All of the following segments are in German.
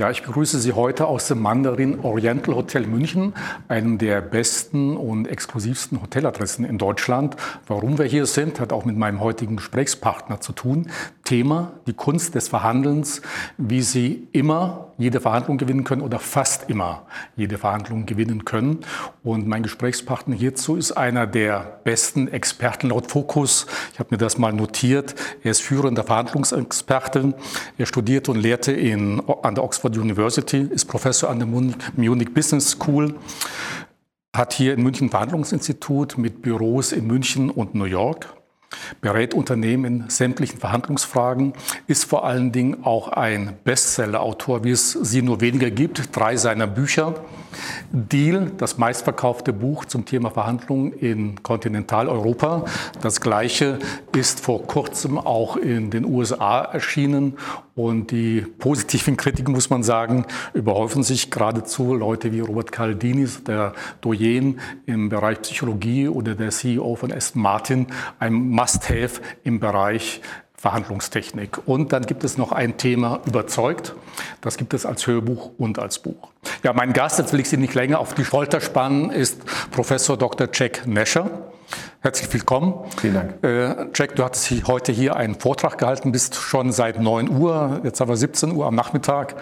Ja, ich begrüße Sie heute aus dem Mandarin Oriental Hotel München, einem der besten und exklusivsten Hoteladressen in Deutschland. Warum wir hier sind, hat auch mit meinem heutigen Gesprächspartner zu tun. Thema, die Kunst des Verhandelns, wie Sie immer jede Verhandlung gewinnen können oder fast immer jede Verhandlung gewinnen können. Und mein Gesprächspartner hierzu ist einer der besten Experten laut Fokus. Ich habe mir das mal notiert. Er ist führender Verhandlungsexperte. Er studierte und lehrte in, an der Oxford University, ist Professor an der Munich Business School, hat hier in München Verhandlungsinstitut mit Büros in München und New York berät Unternehmen in sämtlichen Verhandlungsfragen, ist vor allen Dingen auch ein Bestseller-Autor, wie es sie nur weniger gibt. Drei seiner Bücher. Deal, das meistverkaufte Buch zum Thema Verhandlungen in Kontinentaleuropa. Das gleiche ist vor kurzem auch in den USA erschienen und die positiven Kritiken, muss man sagen, überhäufen sich geradezu. Leute wie Robert Caldinis, der Doyen im Bereich Psychologie oder der CEO von Aston Martin, ein Must-Have im Bereich Verhandlungstechnik. Und dann gibt es noch ein Thema überzeugt. Das gibt es als Hörbuch und als Buch. Ja, mein Gast, jetzt will ich Sie nicht länger auf die Folter spannen, ist Professor Dr. Jack Nasher. Herzlich willkommen. Vielen Dank. Äh, Jack, du hattest heute hier einen Vortrag gehalten, bist schon seit 9 Uhr, jetzt haben wir 17 Uhr am Nachmittag.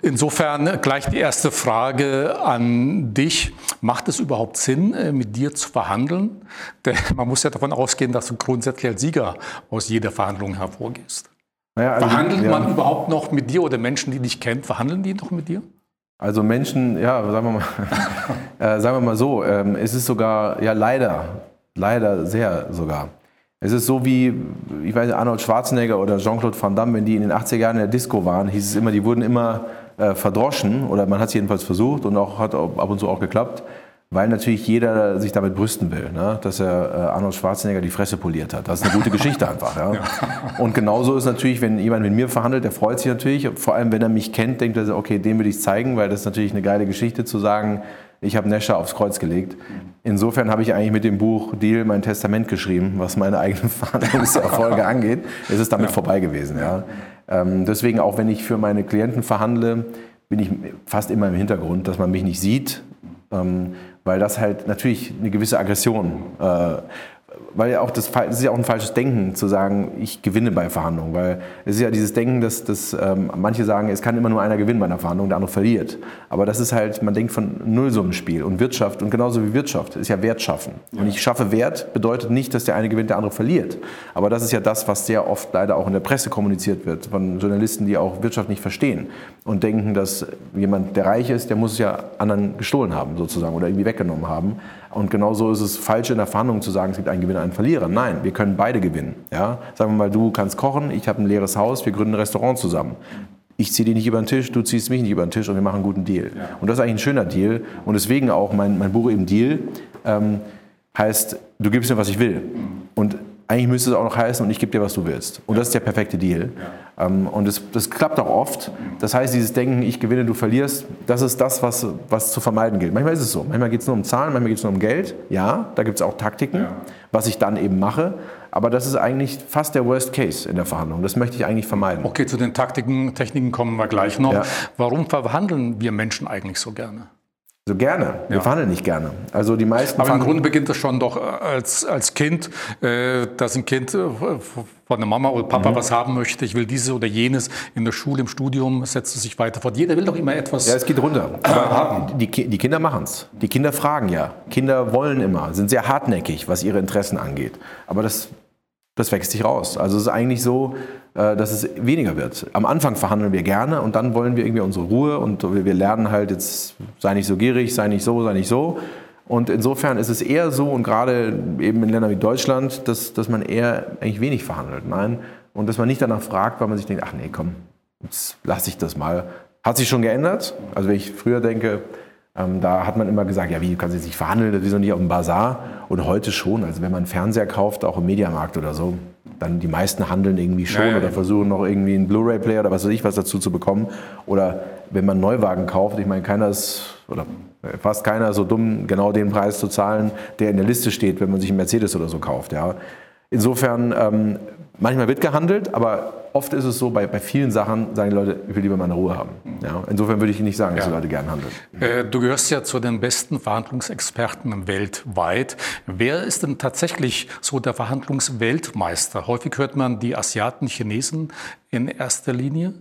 Insofern gleich die erste Frage an dich. Macht es überhaupt Sinn, äh, mit dir zu verhandeln? Denn man muss ja davon ausgehen, dass du grundsätzlich als Sieger aus jeder Verhandlung hervorgehst. Naja, also, Verhandelt ja. man überhaupt noch mit dir oder Menschen, die dich kennen, verhandeln die noch mit dir? Also Menschen, ja, sagen wir mal, äh, sagen wir mal so, ähm, es ist sogar, ja leider, leider sehr sogar. Es ist so wie, ich weiß nicht, Arnold Schwarzenegger oder Jean-Claude Van Damme, wenn die in den 80er Jahren in der Disco waren, hieß es immer, die wurden immer äh, verdroschen oder man hat es jedenfalls versucht und auch hat ab und zu auch geklappt weil natürlich jeder sich damit brüsten will, ne? dass er äh, Arnold Schwarzenegger die Fresse poliert hat. Das ist eine gute Geschichte einfach. Ja? ja. Und genauso ist natürlich, wenn jemand mit mir verhandelt, der freut sich natürlich. Vor allem, wenn er mich kennt, denkt er so, okay, dem will ich zeigen, weil das ist natürlich eine geile Geschichte zu sagen, ich habe Nescher aufs Kreuz gelegt. Insofern habe ich eigentlich mit dem Buch Deal mein Testament geschrieben, was meine eigenen Verhandlungserfolge angeht. Es ist damit ja. vorbei gewesen. Ja. Ähm, deswegen, auch wenn ich für meine Klienten verhandle, bin ich fast immer im Hintergrund, dass man mich nicht sieht. Ähm, weil das halt natürlich eine gewisse Aggression äh, weil ja auch das, das, ist ja auch ein falsches Denken zu sagen, ich gewinne bei Verhandlungen, weil es ist ja dieses Denken, dass, dass ähm, manche sagen, es kann immer nur einer gewinnen bei einer Verhandlung, der andere verliert. Aber das ist halt, man denkt von Nullsummenspiel und Wirtschaft und genauso wie Wirtschaft ist ja Wert schaffen. Ja. Und ich schaffe Wert bedeutet nicht, dass der eine gewinnt, der andere verliert. Aber das ist ja das, was sehr oft leider auch in der Presse kommuniziert wird von Journalisten, die auch Wirtschaft nicht verstehen und denken, dass jemand, der reich ist, der muss es ja anderen gestohlen haben sozusagen oder irgendwie weggenommen haben. Und genauso ist es falsch in der Verhandlung zu sagen, es gibt einen Gewinner, einen Verlierer. Nein, wir können beide gewinnen. Ja? Sagen wir mal, du kannst kochen, ich habe ein leeres Haus, wir gründen ein Restaurant zusammen. Ich ziehe dich nicht über den Tisch, du ziehst mich nicht über den Tisch und wir machen einen guten Deal. Ja. Und das ist eigentlich ein schöner Deal. Und deswegen auch mein, mein Buch eben Deal ähm, heißt, du gibst mir, was ich will. Und eigentlich müsste es auch noch heißen, und ich gebe dir, was du willst. Und das ist der perfekte Deal. Ja. Ähm, und das, das, klappt auch oft. Das heißt, dieses Denken, ich gewinne, du verlierst, das ist das, was, was zu vermeiden gilt. Manchmal ist es so. Manchmal geht es nur um Zahlen, manchmal geht es nur um Geld. Ja, da gibt es auch Taktiken, ja. was ich dann eben mache. Aber das ist eigentlich fast der Worst Case in der Verhandlung. Das möchte ich eigentlich vermeiden. Okay, zu den Taktiken, Techniken kommen wir gleich noch. Ja. Warum verhandeln wir Menschen eigentlich so gerne? So gerne. Wir ja. verhandeln nicht gerne. Also die meisten. Aber im Grunde beginnt das schon doch äh, als, als Kind, äh, dass ein Kind äh, von der Mama oder Papa mhm. was haben möchte. Ich will dieses oder jenes. In der Schule, im Studium setzt es sich weiter fort. Jeder will doch immer etwas. Ja, es geht runter. Aber die, die Kinder machen es. Die Kinder fragen ja. Kinder wollen immer, sind sehr hartnäckig, was ihre Interessen angeht. Aber das das wächst sich raus. Also es ist eigentlich so, äh, dass es weniger wird. Am Anfang verhandeln wir gerne und dann wollen wir irgendwie unsere Ruhe und wir lernen halt jetzt, sei nicht so gierig, sei nicht so, sei nicht so. Und insofern ist es eher so und gerade eben in Ländern wie Deutschland, dass, dass man eher eigentlich wenig verhandelt. Nein. Und dass man nicht danach fragt, weil man sich denkt, ach nee, komm, jetzt lasse ich das mal. Hat sich schon geändert. Also wenn ich früher denke, ähm, da hat man immer gesagt, ja, wie kann sie sich verhandeln, das ist doch nicht auf dem Bazar. Und heute schon, also wenn man einen Fernseher kauft, auch im Mediamarkt oder so, dann die meisten handeln irgendwie schon ja, oder versuchen noch irgendwie einen Blu-ray-Player oder was weiß ich was dazu zu bekommen. Oder wenn man einen Neuwagen kauft, ich meine, keiner ist, oder fast keiner so dumm, genau den Preis zu zahlen, der in der Liste steht, wenn man sich einen Mercedes oder so kauft. Ja. Insofern, ähm, manchmal wird gehandelt, aber oft ist es so, bei, bei vielen Sachen sagen die Leute, ich will lieber meine Ruhe haben. Ja, insofern würde ich nicht sagen, dass die Leute gern handeln. Äh, du gehörst ja zu den besten Verhandlungsexperten weltweit. Wer ist denn tatsächlich so der Verhandlungsweltmeister? Häufig hört man die Asiaten, Chinesen in erster Linie.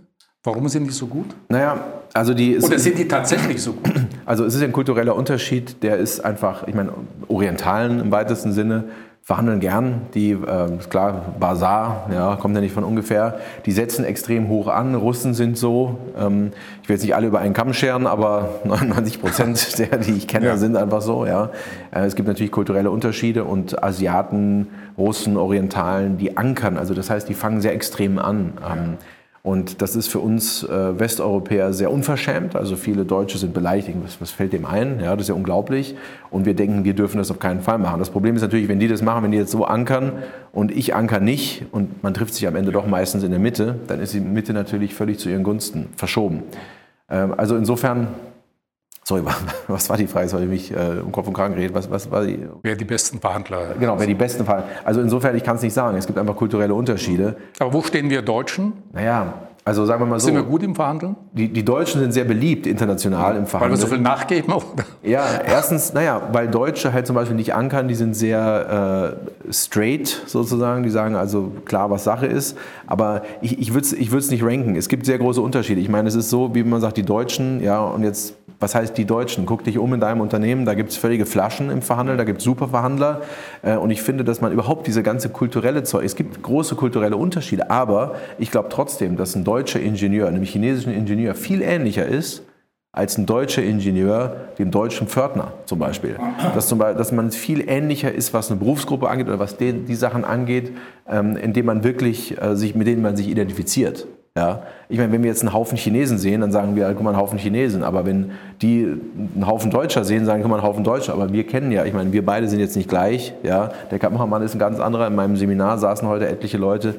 Warum sind die so gut? Naja, also die. Oder sind die tatsächlich so gut? Also es ist ein kultureller Unterschied, der ist einfach, ich meine, Orientalen im weitesten Sinne verhandeln gern. Die, äh, ist klar, Bazar, ja, kommt ja nicht von ungefähr. Die setzen extrem hoch an. Russen sind so. Ähm, ich will jetzt nicht alle über einen Kamm scheren, aber 99 Prozent der, die ich kenne, ja. sind einfach so. Ja. Äh, es gibt natürlich kulturelle Unterschiede und Asiaten, Russen, Orientalen, die ankern. Also das heißt, die fangen sehr extrem an. Ähm, und das ist für uns äh, Westeuropäer sehr unverschämt. Also viele Deutsche sind beleidigt, was, was, fällt dem ein? Ja, das ist ja unglaublich. Und wir denken, wir dürfen das auf keinen Fall machen. Das Problem ist natürlich, wenn die das machen, wenn die jetzt so ankern und ich anker nicht und man trifft sich am Ende doch meistens in der Mitte, dann ist die Mitte natürlich völlig zu ihren Gunsten verschoben. Ähm, also insofern Sorry, was war die Frage? Jetzt habe ich mich äh, um Kopf und Kragen geredet. Was, was war die? Wer die besten Verhandler? Genau, wer die besten Verhandler. Also insofern, ich kann es nicht sagen. Es gibt einfach kulturelle Unterschiede. Aber wo stehen wir Deutschen? Naja, also sagen wir mal so. Sind wir gut im Verhandeln? Die, die Deutschen sind sehr beliebt international im Verhandeln. Weil wir so viel nachgeben? Oder? Ja, erstens, naja, weil Deutsche halt zum Beispiel nicht ankern, die sind sehr äh, straight sozusagen. Die sagen also klar, was Sache ist. Aber ich, ich würde es ich nicht ranken. Es gibt sehr große Unterschiede. Ich meine, es ist so, wie man sagt, die Deutschen, ja, und jetzt was heißt die Deutschen? Guck dich um in deinem Unternehmen, da gibt es völlige Flaschen im Verhandeln, da gibt es Superverhandler. Äh, und ich finde, dass man überhaupt diese ganze kulturelle Zeug, es gibt große kulturelle Unterschiede, aber ich glaube trotzdem, dass ein deutscher Ingenieur einem chinesischen Ingenieur viel ähnlicher ist als ein deutscher Ingenieur dem deutschen Pförtner zum Beispiel. Dass, zum Beispiel, dass man viel ähnlicher ist, was eine Berufsgruppe angeht oder was die, die Sachen angeht, ähm, indem man wirklich äh, sich, mit denen man sich identifiziert. Ja? Ich meine, wenn wir jetzt einen Haufen Chinesen sehen, dann sagen wir, guck mal, einen Haufen Chinesen. Aber wenn die einen Haufen Deutscher sehen, sagen, guck mal, einen Haufen Deutscher. Aber wir kennen ja, ich meine, wir beide sind jetzt nicht gleich. Ja? Der Kameramann ist ein ganz anderer. In meinem Seminar saßen heute etliche Leute.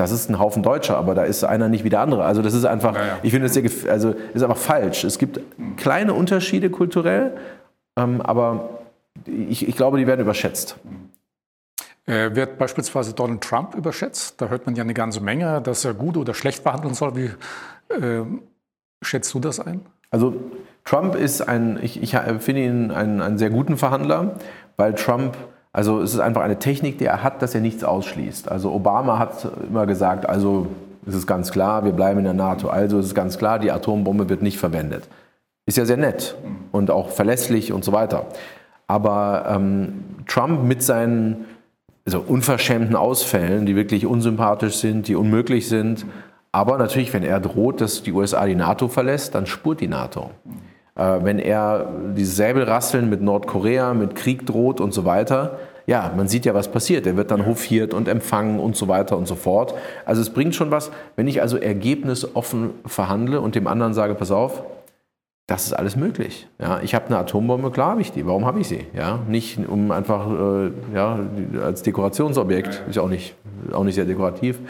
Das ist ein Haufen Deutscher, aber da ist einer nicht wie der andere. Also das ist einfach, ja, ja. ich finde das sehr, also ist einfach falsch. Es gibt kleine Unterschiede kulturell, ähm, aber ich, ich glaube, die werden überschätzt. Äh, wird beispielsweise Donald Trump überschätzt? Da hört man ja eine ganze Menge, dass er gut oder schlecht behandeln soll. Wie äh, schätzt du das ein? Also Trump ist ein, ich, ich finde ihn einen, einen sehr guten Verhandler, weil Trump also es ist einfach eine Technik, die er hat, dass er nichts ausschließt. Also Obama hat immer gesagt, also es ist ganz klar, wir bleiben in der NATO. Also es ist ganz klar, die Atombombe wird nicht verwendet. Ist ja sehr nett und auch verlässlich und so weiter. Aber ähm, Trump mit seinen also unverschämten Ausfällen, die wirklich unsympathisch sind, die unmöglich sind. Aber natürlich, wenn er droht, dass die USA die NATO verlässt, dann spurt die NATO. Äh, wenn er dieses Säbelrasseln mit Nordkorea, mit Krieg droht und so weiter, ja, man sieht ja, was passiert. Er wird dann hofiert und empfangen und so weiter und so fort. Also es bringt schon was, wenn ich also ergebnisoffen verhandle und dem anderen sage, pass auf, das ist alles möglich. Ja, ich habe eine Atombombe, klar habe ich die. Warum habe ich sie? Ja, nicht um einfach äh, ja, als Dekorationsobjekt, ist auch nicht, auch nicht sehr dekorativ,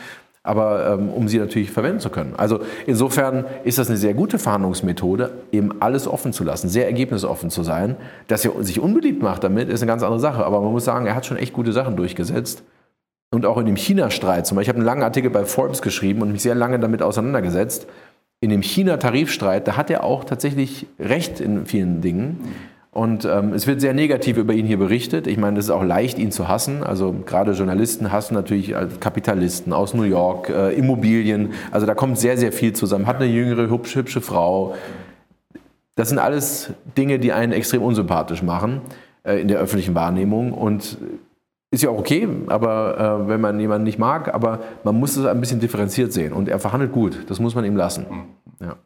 aber ähm, um sie natürlich verwenden zu können. Also insofern ist das eine sehr gute Verhandlungsmethode, eben alles offen zu lassen, sehr ergebnisoffen zu sein. Dass er sich unbeliebt macht damit, ist eine ganz andere Sache. Aber man muss sagen, er hat schon echt gute Sachen durchgesetzt. Und auch in dem China-Streit zum Beispiel. Ich habe einen langen Artikel bei Forbes geschrieben und mich sehr lange damit auseinandergesetzt in dem China-Tarifstreit, da hat er auch tatsächlich recht in vielen Dingen. Und ähm, es wird sehr negativ über ihn hier berichtet. Ich meine, es ist auch leicht, ihn zu hassen. Also gerade Journalisten hassen natürlich Kapitalisten aus New York, äh, Immobilien. Also da kommt sehr, sehr viel zusammen. Hat eine jüngere, hübsche, hübsche Frau. Das sind alles Dinge, die einen extrem unsympathisch machen äh, in der öffentlichen Wahrnehmung. Und ist ja auch okay, aber äh, wenn man jemanden nicht mag, aber man muss es ein bisschen differenziert sehen. Und er verhandelt gut, das muss man ihm lassen. Mhm. Ja.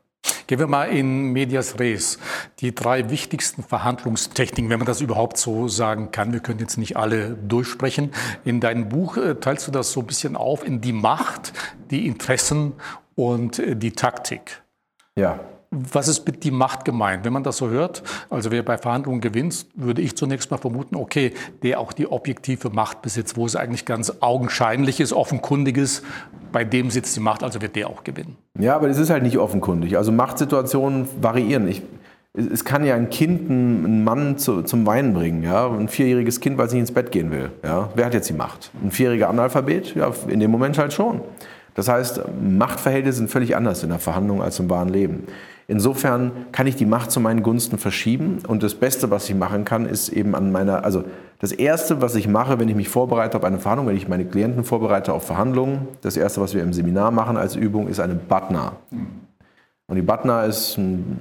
Gehen wir mal in Medias Res. Die drei wichtigsten Verhandlungstechniken, wenn man das überhaupt so sagen kann. Wir können jetzt nicht alle durchsprechen. In deinem Buch äh, teilst du das so ein bisschen auf in die Macht, die Interessen und äh, die Taktik. Ja. Was ist mit die Macht gemeint? Wenn man das so hört, also wer bei Verhandlungen gewinnt, würde ich zunächst mal vermuten, okay, der auch die objektive Macht besitzt, wo es eigentlich ganz augenscheinlich ist, offenkundig ist, bei dem sitzt die Macht, also wird der auch gewinnen. Ja, aber das ist halt nicht offenkundig. Also Machtsituationen variieren. Ich, es kann ja ein Kind einen Mann zu, zum Weinen bringen, ja, ein vierjähriges Kind, weil es nicht ins Bett gehen will. Ja. Wer hat jetzt die Macht? Ein vierjähriger Analphabet? Ja, in dem Moment halt schon. Das heißt, Machtverhältnisse sind völlig anders in der Verhandlung als im wahren Leben. Insofern kann ich die Macht zu meinen Gunsten verschieben und das Beste, was ich machen kann, ist eben an meiner, also das Erste, was ich mache, wenn ich mich vorbereite auf eine Verhandlung, wenn ich meine Klienten vorbereite auf Verhandlungen, das Erste, was wir im Seminar machen als Übung, ist eine BATNA. Und die BATNA ist,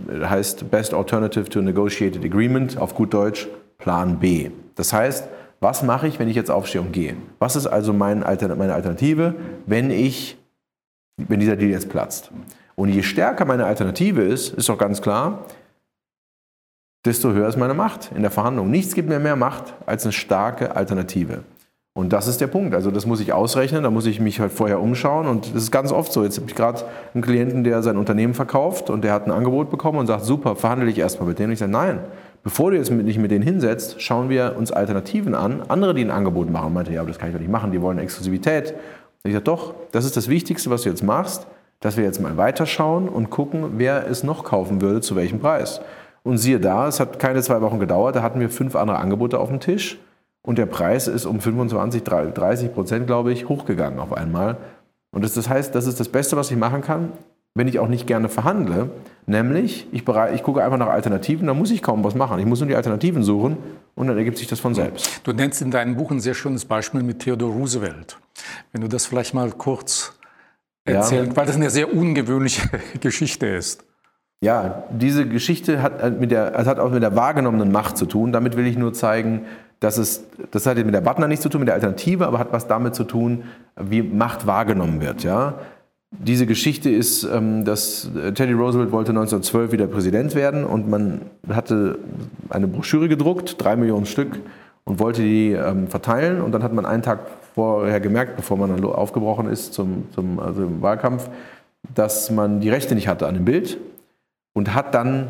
heißt Best Alternative to a Negotiated Agreement, auf gut Deutsch Plan B. Das heißt, was mache ich, wenn ich jetzt aufstehe und gehe? Was ist also meine Alternative, wenn, ich, wenn dieser Deal jetzt platzt? Und je stärker meine Alternative ist, ist doch ganz klar, desto höher ist meine Macht in der Verhandlung. Nichts gibt mir mehr Macht als eine starke Alternative. Und das ist der Punkt. Also das muss ich ausrechnen, da muss ich mich halt vorher umschauen. Und das ist ganz oft so. Jetzt habe ich gerade einen Klienten, der sein Unternehmen verkauft und der hat ein Angebot bekommen und sagt, super, verhandle ich erstmal mit denen. Und ich sage, nein, bevor du jetzt nicht mit denen hinsetzt, schauen wir uns Alternativen an. Andere, die ein Angebot machen. Und meinte, ja, aber das kann ich doch nicht machen, die wollen Exklusivität. Und ich sage, doch, das ist das Wichtigste, was du jetzt machst, dass wir jetzt mal weiterschauen und gucken, wer es noch kaufen würde, zu welchem Preis. Und siehe da, es hat keine zwei Wochen gedauert, da hatten wir fünf andere Angebote auf dem Tisch. Und der Preis ist um 25, 30 Prozent, glaube ich, hochgegangen auf einmal. Und das, heißt, das ist das Beste, was ich machen kann, wenn ich auch nicht gerne verhandle. Nämlich, ich, bereit, ich gucke einfach nach Alternativen, da muss ich kaum was machen. Ich muss nur die Alternativen suchen und dann ergibt sich das von selbst. Du nennst in deinem Buch ein sehr schönes Beispiel mit Theodore Roosevelt. Wenn du das vielleicht mal kurz erzählst, ja. weil das eine sehr ungewöhnliche Geschichte ist. Ja, diese Geschichte hat, mit der, hat auch mit der wahrgenommenen Macht zu tun. Damit will ich nur zeigen, dass es, das hat mit der Butner nichts zu tun, mit der Alternative, aber hat was damit zu tun, wie Macht wahrgenommen wird. Ja? Diese Geschichte ist, ähm, dass Teddy Roosevelt wollte 1912 wieder Präsident werden und man hatte eine Broschüre gedruckt, drei Millionen Stück, und wollte die ähm, verteilen. Und dann hat man einen Tag vorher gemerkt, bevor man dann aufgebrochen ist zum, zum also im Wahlkampf, dass man die Rechte nicht hatte an dem Bild und hat dann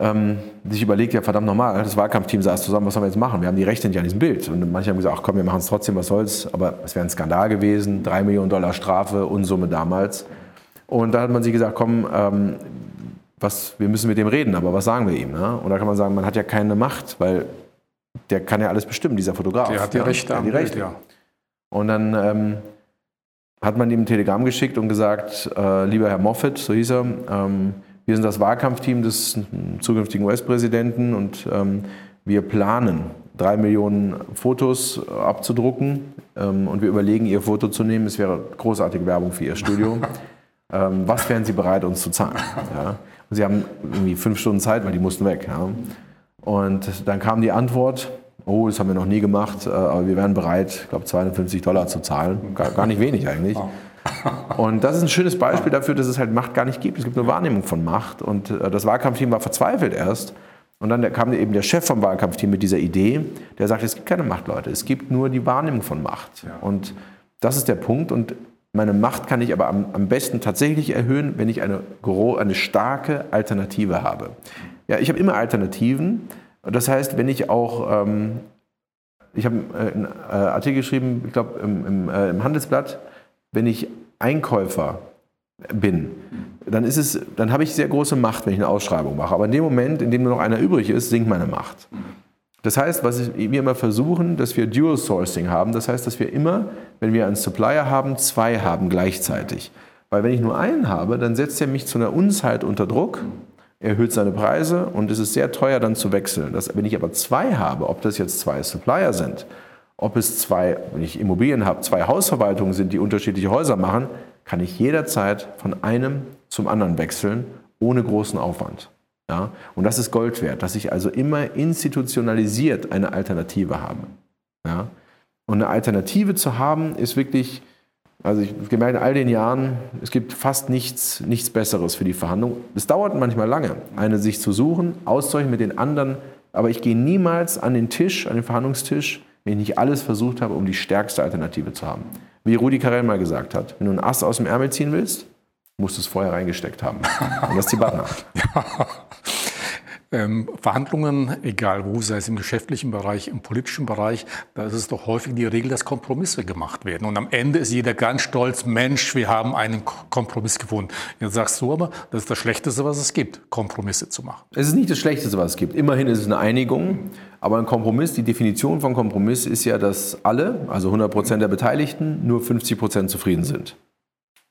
ähm, sich überlegt, ja verdammt nochmal, das Wahlkampfteam saß zusammen, was sollen wir jetzt machen? Wir haben die Rechte nicht an diesem Bild. Und manche haben gesagt, ach komm, wir machen es trotzdem, was soll's. Aber es wäre ein Skandal gewesen, drei Millionen Dollar Strafe, Unsumme damals. Und da hat man sich gesagt, komm, ähm, was, wir müssen mit dem reden, aber was sagen wir ihm? Ne? Und da kann man sagen, man hat ja keine Macht, weil der kann ja alles bestimmen, dieser Fotograf. Der hat die ja, Rechte. Die Rechte. ja. Und dann ähm, hat man ihm ein Telegramm geschickt und gesagt, äh, lieber Herr Moffat, so hieß er, ähm, wir sind das Wahlkampfteam des zukünftigen US-Präsidenten und ähm, wir planen, drei Millionen Fotos abzudrucken ähm, und wir überlegen, Ihr Foto zu nehmen. Es wäre großartige Werbung für Ihr Studio. ähm, was wären Sie bereit, uns zu zahlen? Ja? Und Sie haben irgendwie fünf Stunden Zeit, weil die mussten weg. Ja? Und dann kam die Antwort, oh, das haben wir noch nie gemacht, äh, aber wir wären bereit, ich glaube, 250 Dollar zu zahlen. Gar, gar nicht wenig eigentlich. Und das ist ein schönes Beispiel dafür, dass es halt Macht gar nicht gibt. Es gibt eine Wahrnehmung von Macht. Und äh, das Wahlkampfteam war verzweifelt erst. Und dann kam eben der Chef vom Wahlkampfteam mit dieser Idee, der sagte, es gibt keine Macht, Leute, es gibt nur die Wahrnehmung von Macht. Und das ist der Punkt. Und meine Macht kann ich aber am, am besten tatsächlich erhöhen, wenn ich eine, eine starke Alternative habe. Ja, ich habe immer Alternativen. Das heißt, wenn ich auch, ähm, ich habe einen äh, Artikel geschrieben, ich glaube im, im, äh, im Handelsblatt, wenn ich Einkäufer bin, dann, ist es, dann habe ich sehr große Macht, wenn ich eine Ausschreibung mache. Aber in dem Moment, in dem nur noch einer übrig ist, sinkt meine Macht. Das heißt, was wir immer versuchen, dass wir Dual Sourcing haben. Das heißt, dass wir immer, wenn wir einen Supplier haben, zwei haben gleichzeitig. Weil wenn ich nur einen habe, dann setzt er mich zu einer Unzeit unter Druck, erhöht seine Preise und es ist sehr teuer dann zu wechseln. Das, wenn ich aber zwei habe, ob das jetzt zwei Supplier sind ob es zwei, wenn ich Immobilien habe, zwei Hausverwaltungen sind, die unterschiedliche Häuser machen, kann ich jederzeit von einem zum anderen wechseln, ohne großen Aufwand. Ja? Und das ist Gold wert, dass ich also immer institutionalisiert eine Alternative habe. Ja? Und eine Alternative zu haben, ist wirklich, also ich habe gemerkt, in all den Jahren, es gibt fast nichts, nichts Besseres für die Verhandlung. Es dauert manchmal lange, eine sich zu suchen, auszurechnen mit den anderen, aber ich gehe niemals an den Tisch, an den Verhandlungstisch, wenn ich nicht alles versucht habe, um die stärkste Alternative zu haben. Wie Rudi Carell mal gesagt hat, wenn du einen Ast aus dem Ärmel ziehen willst, musst du es vorher reingesteckt haben. Und das ist die Butner. ja. Ähm, Verhandlungen, egal wo, sei es im geschäftlichen Bereich, im politischen Bereich, da ist es doch häufig die Regel, dass Kompromisse gemacht werden. Und am Ende ist jeder ganz stolz, Mensch, wir haben einen Kompromiss gefunden. Jetzt sagst du aber, das ist das Schlechteste, was es gibt, Kompromisse zu machen. Es ist nicht das Schlechteste, was es gibt. Immerhin ist es eine Einigung. Aber ein Kompromiss, die Definition von Kompromiss ist ja, dass alle, also 100 Prozent der Beteiligten, nur 50 Prozent zufrieden sind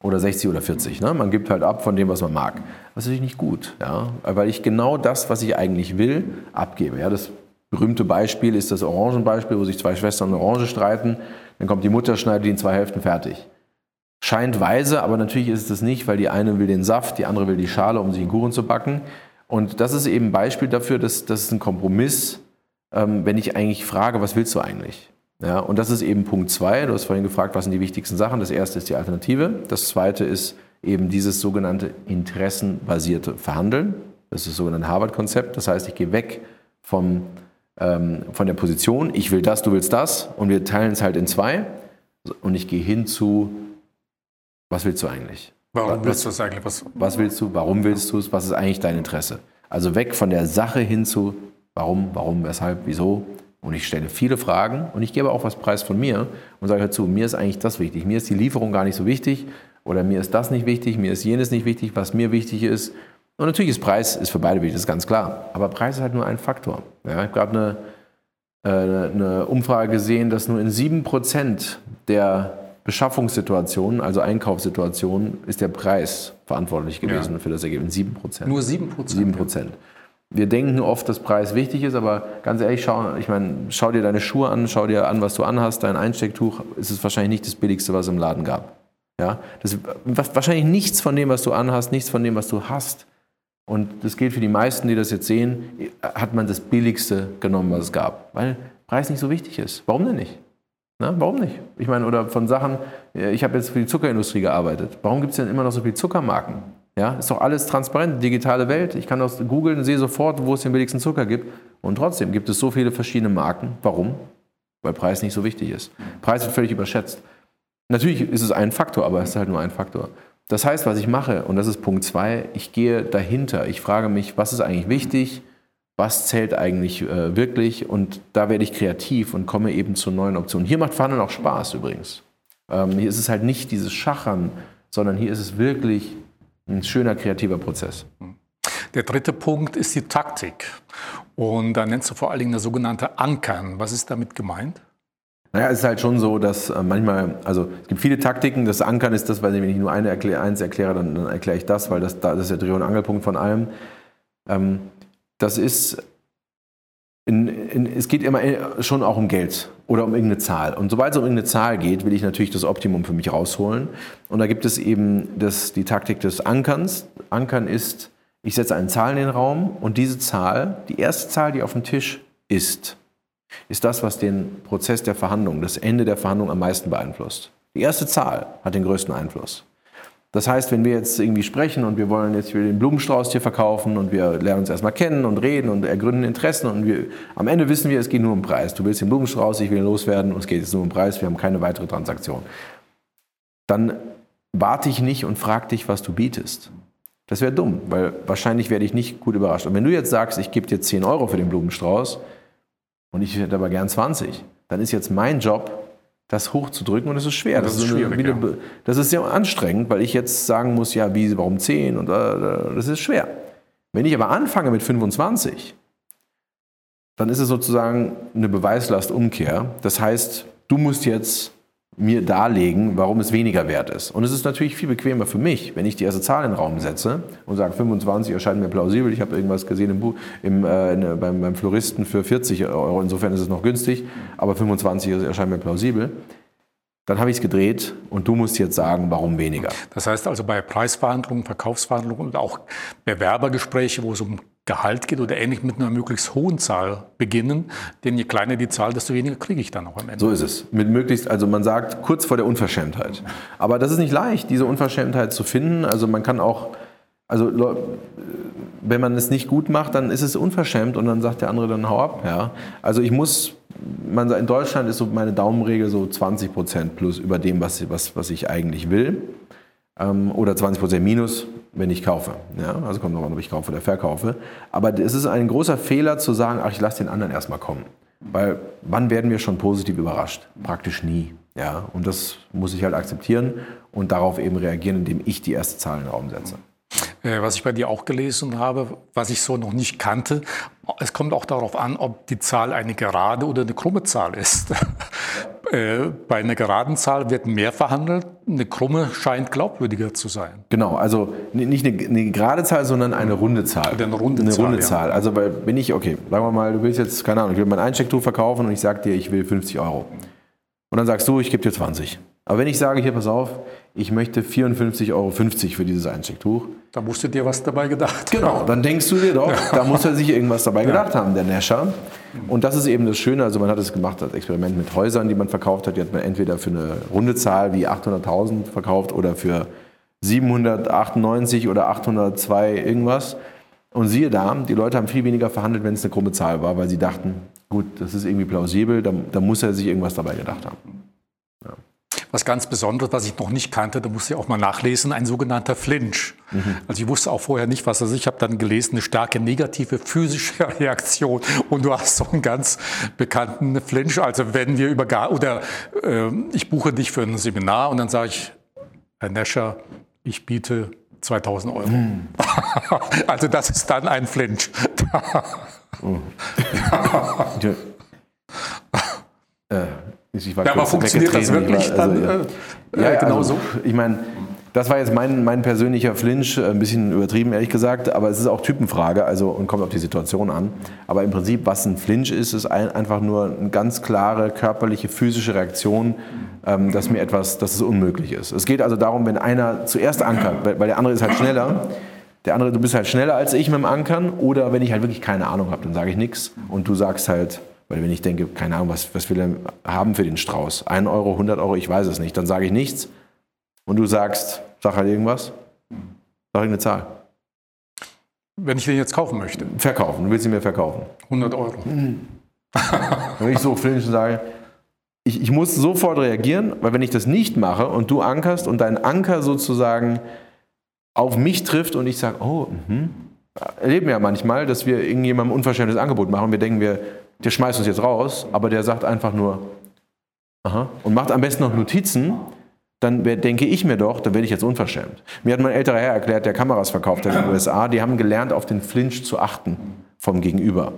oder 60 oder 40. Ne? Man gibt halt ab von dem, was man mag. Das ist natürlich nicht gut, ja? weil ich genau das, was ich eigentlich will, abgebe. Ja? Das berühmte Beispiel ist das Orangenbeispiel, wo sich zwei Schwestern um Orange streiten. Dann kommt die Mutter, schneidet die in zwei Hälften fertig. Scheint weise, aber natürlich ist es das nicht, weil die eine will den Saft, die andere will die Schale, um sich einen Kuchen zu backen. Und das ist eben ein Beispiel dafür, dass das ein Kompromiss, ähm, wenn ich eigentlich frage, was willst du eigentlich? Ja, und das ist eben Punkt zwei. Du hast vorhin gefragt, was sind die wichtigsten Sachen. Das erste ist die Alternative. Das zweite ist eben dieses sogenannte interessenbasierte Verhandeln. Das ist das sogenannte Harvard-Konzept. Das heißt, ich gehe weg vom, ähm, von der Position, ich will das, du willst das, und wir teilen es halt in zwei. Und ich gehe hin zu, was willst du eigentlich? Warum was, willst du es eigentlich? Was, was willst du? Warum willst du es? Was ist eigentlich dein Interesse? Also weg von der Sache hin zu, warum, warum, weshalb, wieso und ich stelle viele Fragen und ich gebe auch was preis von mir und sage dazu, mir ist eigentlich das wichtig. Mir ist die Lieferung gar nicht so wichtig oder mir ist das nicht wichtig, mir ist jenes nicht wichtig, was mir wichtig ist. Und natürlich ist Preis ist für beide wichtig, das ist ganz klar. Aber Preis ist halt nur ein Faktor. Ja, ich habe gerade eine, äh, eine Umfrage gesehen, dass nur in 7% der Beschaffungssituationen, also Einkaufssituationen, ist der Preis verantwortlich gewesen ja. für das Ergebnis. 7%. Nur 7%? 7%. Ja wir denken oft, dass Preis wichtig ist, aber ganz ehrlich, schau, ich meine, schau dir deine Schuhe an, schau dir an, was du anhast, dein Einstecktuch, ist es wahrscheinlich nicht das billigste, was es im Laden gab. Ja? Das, wahrscheinlich nichts von dem, was du anhast, nichts von dem, was du hast. Und das gilt für die meisten, die das jetzt sehen, hat man das billigste genommen, was es gab, weil Preis nicht so wichtig ist. Warum denn nicht? Na, warum nicht? Ich meine, oder von Sachen, ich habe jetzt für die Zuckerindustrie gearbeitet. Warum gibt es denn immer noch so viele Zuckermarken? Ja, ist doch alles transparent, digitale Welt. Ich kann das googeln und sehe sofort, wo es den billigsten Zucker gibt. Und trotzdem gibt es so viele verschiedene Marken. Warum? Weil Preis nicht so wichtig ist. Preis wird völlig überschätzt. Natürlich ist es ein Faktor, aber es ist halt nur ein Faktor. Das heißt, was ich mache, und das ist Punkt zwei, ich gehe dahinter. Ich frage mich, was ist eigentlich wichtig? Was zählt eigentlich äh, wirklich? Und da werde ich kreativ und komme eben zu neuen Optionen. Hier macht Verhandeln auch Spaß übrigens. Ähm, hier ist es halt nicht dieses Schachern, sondern hier ist es wirklich ein schöner kreativer Prozess. Der dritte Punkt ist die Taktik. Und da nennst du vor allen Dingen das sogenannte Ankern. Was ist damit gemeint? Naja, es ist halt schon so, dass äh, manchmal, also es gibt viele Taktiken. Das Ankern ist das, weil wenn ich nur eine erklär, eins erkläre, dann, dann erkläre ich das, weil das, das ist der Dreh- und Angelpunkt von allem. Ähm, das ist in, in, es geht immer schon auch um Geld oder um irgendeine Zahl. Und sobald es um irgendeine Zahl geht, will ich natürlich das Optimum für mich rausholen. Und da gibt es eben das, die Taktik des Ankerns. Ankern ist, ich setze eine Zahl in den Raum und diese Zahl, die erste Zahl, die auf dem Tisch ist, ist das, was den Prozess der Verhandlung, das Ende der Verhandlung am meisten beeinflusst. Die erste Zahl hat den größten Einfluss. Das heißt, wenn wir jetzt irgendwie sprechen und wir wollen jetzt den Blumenstrauß hier verkaufen und wir lernen uns erstmal kennen und reden und ergründen Interessen und wir, am Ende wissen wir, es geht nur um Preis. Du willst den Blumenstrauß, ich will ihn loswerden und es geht jetzt nur um Preis, wir haben keine weitere Transaktion. Dann warte ich nicht und frage dich, was du bietest. Das wäre dumm, weil wahrscheinlich werde ich nicht gut überrascht. Und wenn du jetzt sagst, ich gebe dir 10 Euro für den Blumenstrauß und ich hätte aber gern 20, dann ist jetzt mein Job, das hochzudrücken und es ist schwer. Das, das, ist, schwierig, eine, ja. das ist sehr anstrengend, weil ich jetzt sagen muss, ja, wie, warum 10 und äh, das ist schwer. Wenn ich aber anfange mit 25, dann ist es sozusagen eine Beweislastumkehr. Das heißt, du musst jetzt mir darlegen, warum es weniger wert ist. Und es ist natürlich viel bequemer für mich, wenn ich die erste Zahl in den Raum setze und sage, 25 erscheint mir plausibel. Ich habe irgendwas gesehen im, im äh, in, beim, beim Floristen für 40 Euro. Insofern ist es noch günstig, aber 25 erscheint mir plausibel. Dann habe ich es gedreht und du musst jetzt sagen, warum weniger. Das heißt also bei Preisverhandlungen, Verkaufsverhandlungen und auch Bewerbergespräche, wo es um Gehalt geht oder ähnlich mit einer möglichst hohen Zahl beginnen, denn je kleiner die Zahl, desto weniger kriege ich dann auch am Ende. So ist es. Mit möglichst, also man sagt kurz vor der Unverschämtheit. Aber das ist nicht leicht, diese Unverschämtheit zu finden. Also man kann auch, also wenn man es nicht gut macht, dann ist es unverschämt und dann sagt der andere dann hau ab. Ja. Also ich muss, man in Deutschland ist so meine Daumenregel so 20 Prozent plus über dem, was, was, was ich eigentlich will. Ähm, oder 20% Minus, wenn ich kaufe. Ja, also kommt noch an, ob ich kaufe oder verkaufe. Aber es ist ein großer Fehler zu sagen, ach, ich lasse den anderen erstmal kommen. Weil wann werden wir schon positiv überrascht? Praktisch nie. Ja, und das muss ich halt akzeptieren und darauf eben reagieren, indem ich die erste Zahl in den Raum setze. Äh, was ich bei dir auch gelesen habe, was ich so noch nicht kannte, es kommt auch darauf an, ob die Zahl eine gerade oder eine krumme Zahl ist. Äh, bei einer geraden Zahl wird mehr verhandelt, eine krumme scheint glaubwürdiger zu sein. Genau, also nicht eine, eine gerade Zahl, sondern eine runde Zahl. Oder eine runde eine Zahl. runde ja. Zahl. Also bin ich, okay, sagen wir mal, du willst jetzt, keine Ahnung, ich will mein Einstecktuch verkaufen und ich sage dir, ich will 50 Euro. Und dann sagst du, ich gebe dir 20. Aber wenn ich sage, hier, pass auf, ich möchte 54,50 Euro für dieses Einstecktuch. Da musst du dir was dabei gedacht Genau, dann denkst du dir doch, da muss er sich irgendwas dabei gedacht haben, der Nescher. Und das ist eben das Schöne, also man hat es gemacht als Experiment mit Häusern, die man verkauft hat. Die hat man entweder für eine runde Zahl wie 800.000 verkauft oder für 798 oder 802 irgendwas. Und siehe da, die Leute haben viel weniger verhandelt, wenn es eine krumme Zahl war, weil sie dachten, gut, das ist irgendwie plausibel, da, da muss er sich irgendwas dabei gedacht haben. Was ganz Besonderes, was ich noch nicht kannte, da musste ich auch mal nachlesen, ein sogenannter Flinch. Mhm. Also ich wusste auch vorher nicht, was das ist. Ich habe dann gelesen, eine starke negative physische Reaktion. Und du hast so einen ganz bekannten Flinch. Also wenn wir über gar oder äh, ich buche dich für ein Seminar und dann sage ich, Herr Nescher, ich biete 2000 Euro. Mhm. also das ist dann ein Flinch. oh. ja. äh. Ich war ja, aber funktioniert das wirklich war, also, dann äh, ja, genau also, so? Ich meine, das war jetzt mein, mein persönlicher Flinch, ein bisschen übertrieben, ehrlich gesagt, aber es ist auch Typenfrage also, und kommt auf die Situation an. Aber im Prinzip, was ein Flinch ist, ist ein, einfach nur eine ganz klare körperliche, physische Reaktion, ähm, dass mir etwas, dass es unmöglich ist. Es geht also darum, wenn einer zuerst ankert, weil, weil der andere ist halt schneller, der andere, du bist halt schneller als ich mit dem Ankern, oder wenn ich halt wirklich keine Ahnung habe, dann sage ich nichts und du sagst halt, weil wenn ich denke, keine Ahnung, was, was will er haben für den Strauß? 1 Euro, 100 Euro, ich weiß es nicht. Dann sage ich nichts. Und du sagst, sag halt irgendwas. Sag eine Zahl. Wenn ich den jetzt kaufen möchte? Verkaufen. Du willst ihn mir verkaufen. 100 Euro. wenn ich so flinch sage, ich, ich muss sofort reagieren, weil wenn ich das nicht mache und du ankerst und dein Anker sozusagen auf mich trifft und ich sage, oh, mh, erleben wir ja manchmal, dass wir irgendjemandem ein unverschämtes Angebot machen und wir denken, wir, der schmeißt uns jetzt raus, aber der sagt einfach nur, aha, und macht am besten noch Notizen, dann denke ich mir doch, dann werde ich jetzt unverschämt. Mir hat mein älterer Herr erklärt, der Kameras verkauft hat in den USA, die haben gelernt, auf den Flinch zu achten vom Gegenüber.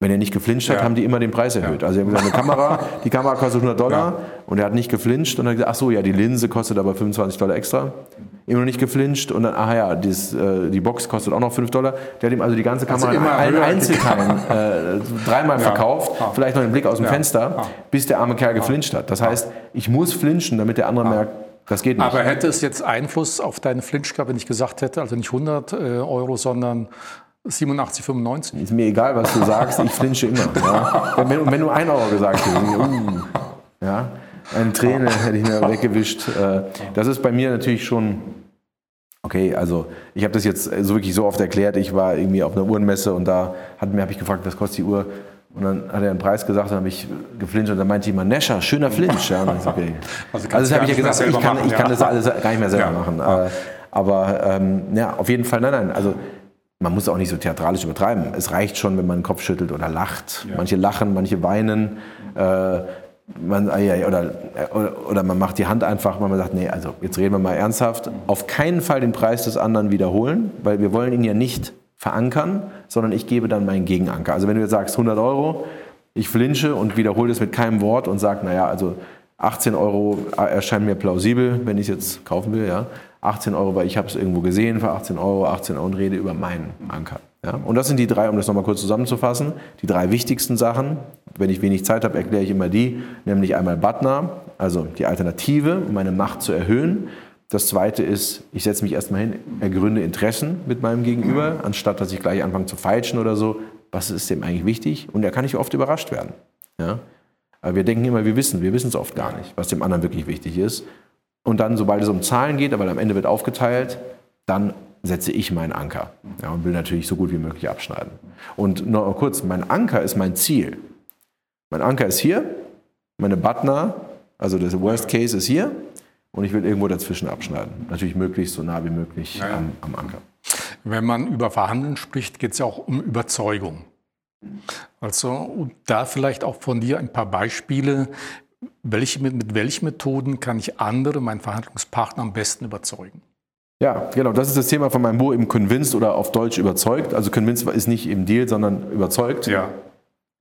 Wenn er nicht geflincht hat, ja. haben die immer den Preis erhöht. Ja. Also sie haben gesagt, eine Kamera, die Kamera kostet 100 Dollar ja. und er hat nicht geflincht und hat gesagt, ach so, ja, die Linse kostet aber 25 Dollar extra immer noch nicht geflincht und dann, ach ja, dies, äh, die Box kostet auch noch 5 Dollar. Der hat ihm also die ganze Kamera also in allen Einzelteilen äh, dreimal ja. verkauft, ja. vielleicht noch einen Blick aus dem ja. Fenster, bis der arme Kerl geflincht hat. Das heißt, ich muss flinchen, damit der andere merkt, das geht nicht. Aber hätte es jetzt Einfluss auf deine Flinchkappe, wenn ich gesagt hätte, also nicht 100 äh, Euro, sondern 87, 95? Ist mir egal, was du sagst, ich flinche immer. Ja? Wenn, wenn, du 1 Euro gesagt hättest, uh, ja, eine Träne hätte ich mir weggewischt. Äh, das ist bei mir natürlich schon Okay, also ich habe das jetzt so wirklich so oft erklärt. Ich war irgendwie auf einer Uhrenmesse und da habe ich gefragt, was kostet die Uhr? Und dann hat er einen Preis gesagt, dann habe ich geflincht und dann meinte jemand, Nescher, schöner Flinch. Ja, und okay. Also, also das habe ich ja gesagt, ich kann, machen, ich kann das alles gar nicht mehr selber ja. machen. Ja. Äh, aber ähm, ja, auf jeden Fall, nein, nein. Also man muss auch nicht so theatralisch übertreiben. Es reicht schon, wenn man den Kopf schüttelt oder lacht. Ja. Manche lachen, manche weinen. Äh, man, ah, oder, oder, oder, man macht die Hand einfach, weil man sagt, nee, also jetzt reden wir mal ernsthaft, auf keinen Fall den Preis des anderen wiederholen, weil wir wollen ihn ja nicht verankern, sondern ich gebe dann meinen Gegenanker. Also wenn du jetzt sagst 100 Euro, ich flinche und wiederhole es mit keinem Wort und sage, naja, also 18 Euro erscheint mir plausibel, wenn ich es jetzt kaufen will, ja. 18 Euro, weil ich habe es irgendwo gesehen für 18 Euro, 18 Euro und rede über meinen Anker. Ja? Und das sind die drei, um das nochmal kurz zusammenzufassen, die drei wichtigsten Sachen. Wenn ich wenig Zeit habe, erkläre ich immer die, nämlich einmal Butner, also die Alternative, um meine Macht zu erhöhen. Das zweite ist, ich setze mich erstmal hin, ergründe Interessen mit meinem Gegenüber, anstatt dass ich gleich anfange zu feilschen oder so. Was ist dem eigentlich wichtig? Und da kann ich oft überrascht werden. Ja? Aber wir denken immer, wir wissen, wir wissen es oft gar nicht, was dem anderen wirklich wichtig ist. Und dann, sobald es um Zahlen geht, aber am Ende wird aufgeteilt, dann setze ich meinen Anker ja, und will natürlich so gut wie möglich abschneiden. Und noch kurz, mein Anker ist mein Ziel. Mein Anker ist hier, meine Butner, also das Worst Case ist hier und ich will irgendwo dazwischen abschneiden. Natürlich möglichst so nah wie möglich ja. am, am Anker. Wenn man über Verhandeln spricht, geht es ja auch um Überzeugung. Also da vielleicht auch von dir ein paar Beispiele. Welche, mit, mit welchen Methoden kann ich andere, meinen Verhandlungspartner am besten überzeugen? Ja, genau, das ist das Thema von meinem Buch, eben convinced oder auf Deutsch überzeugt. Also convinced ist nicht im Deal, sondern überzeugt. Ja.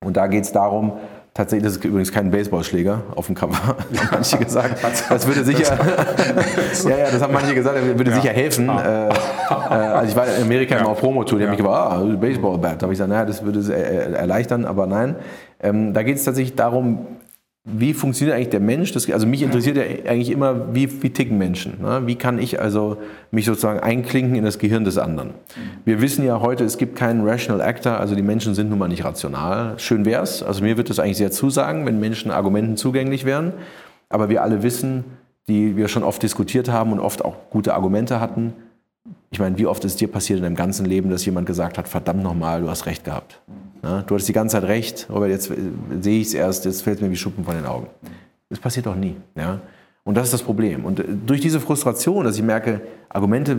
Und da geht es darum, Tatsächlich, das ist übrigens kein Baseballschläger auf dem Cover, haben manche gesagt. Das würde sicher, ja, ja, das haben manche gesagt, das würde ja. sicher helfen. Ah. Äh, äh, also ich war in Amerika ja. auf Promotour, die ja. haben mich gefragt, ah, Baseball-Bat. Da habe ich gesagt, naja, das würde es erleichtern, aber nein. Ähm, da geht es tatsächlich darum, wie funktioniert eigentlich der Mensch? Das, also mich interessiert ja eigentlich immer, wie, wie ticken Menschen? Ne? Wie kann ich also mich sozusagen einklinken in das Gehirn des anderen? Wir wissen ja heute, es gibt keinen Rational Actor, also die Menschen sind nun mal nicht rational. Schön wäre es, also mir wird das eigentlich sehr zusagen, wenn Menschen Argumenten zugänglich wären. Aber wir alle wissen, die wir schon oft diskutiert haben und oft auch gute Argumente hatten, ich meine, wie oft ist dir passiert in deinem ganzen Leben, dass jemand gesagt hat, verdammt nochmal, du hast recht gehabt. Ja, du hattest die ganze Zeit recht, aber jetzt äh, sehe ich es erst, jetzt fällt es mir wie Schuppen von den Augen. Das passiert doch nie. Ja? Und das ist das Problem. Und äh, durch diese Frustration, dass ich merke, Argumente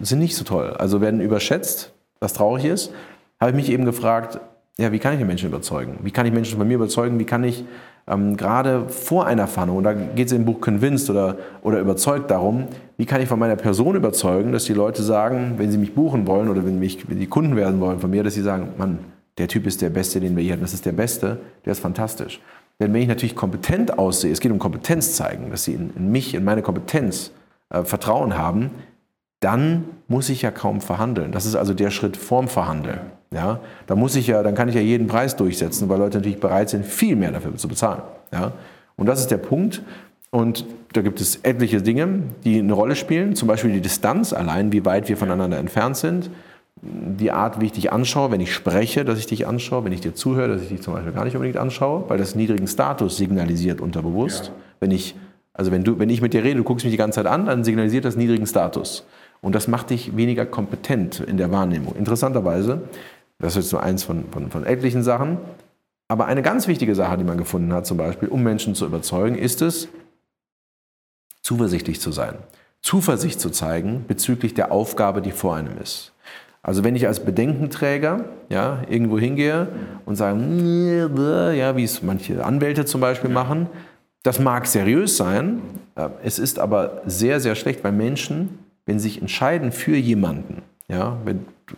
sind nicht so toll, also werden überschätzt, was traurig ist, habe ich mich eben gefragt, ja, wie kann ich den Menschen überzeugen? Wie kann ich Menschen von mir überzeugen? Wie kann ich ähm, gerade vor einer Verhandlung, und da geht es im Buch Convinced oder, oder überzeugt darum, wie kann ich von meiner Person überzeugen, dass die Leute sagen, wenn sie mich buchen wollen oder wenn, mich, wenn die Kunden werden wollen von mir, dass sie sagen, Mann, der Typ ist der Beste, den wir hier haben, das ist der Beste, der ist fantastisch. Denn wenn ich natürlich kompetent aussehe, es geht um Kompetenz zeigen, dass sie in, in mich, in meine Kompetenz äh, Vertrauen haben, dann muss ich ja kaum verhandeln. Das ist also der Schritt vorm Verhandeln. Ja, da muss ich ja, dann kann ich ja jeden Preis durchsetzen, weil Leute natürlich bereit sind, viel mehr dafür zu bezahlen. Ja, und das ist der Punkt. Und da gibt es etliche Dinge, die eine Rolle spielen. Zum Beispiel die Distanz allein, wie weit wir voneinander entfernt sind. Die Art, wie ich dich anschaue, wenn ich spreche, dass ich dich anschaue, wenn ich dir zuhöre, dass ich dich zum Beispiel gar nicht unbedingt anschaue, weil das niedrigen Status signalisiert unterbewusst. Ja. Wenn ich, also wenn, du, wenn ich mit dir rede, du guckst mich die ganze Zeit an, dann signalisiert das niedrigen Status. Und das macht dich weniger kompetent in der Wahrnehmung. Interessanterweise das ist nur eins von, von, von etlichen Sachen. Aber eine ganz wichtige Sache, die man gefunden hat, zum Beispiel, um Menschen zu überzeugen, ist es, zuversichtlich zu sein. Zuversicht zu zeigen bezüglich der Aufgabe, die vor einem ist. Also wenn ich als Bedenkenträger ja, irgendwo hingehe und sage, ja, wie es manche Anwälte zum Beispiel machen, das mag seriös sein, es ist aber sehr, sehr schlecht, weil Menschen, wenn sie sich entscheiden für jemanden, ja, wenn du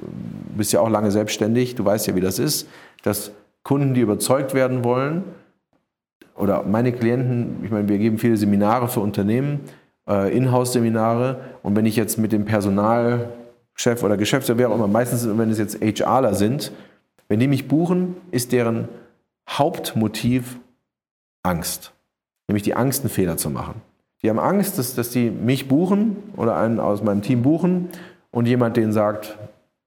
bist ja auch lange selbstständig, du weißt ja, wie das ist, dass Kunden, die überzeugt werden wollen, oder meine Klienten, ich meine, wir geben viele Seminare für Unternehmen, äh, Inhouse-Seminare, und wenn ich jetzt mit dem Personalchef oder Geschäftsführer, wer auch immer, meistens, wenn es jetzt HRler sind, wenn die mich buchen, ist deren Hauptmotiv Angst. Nämlich die Angst, einen Fehler zu machen. Die haben Angst, dass, dass die mich buchen oder einen aus meinem Team buchen und jemand denen sagt,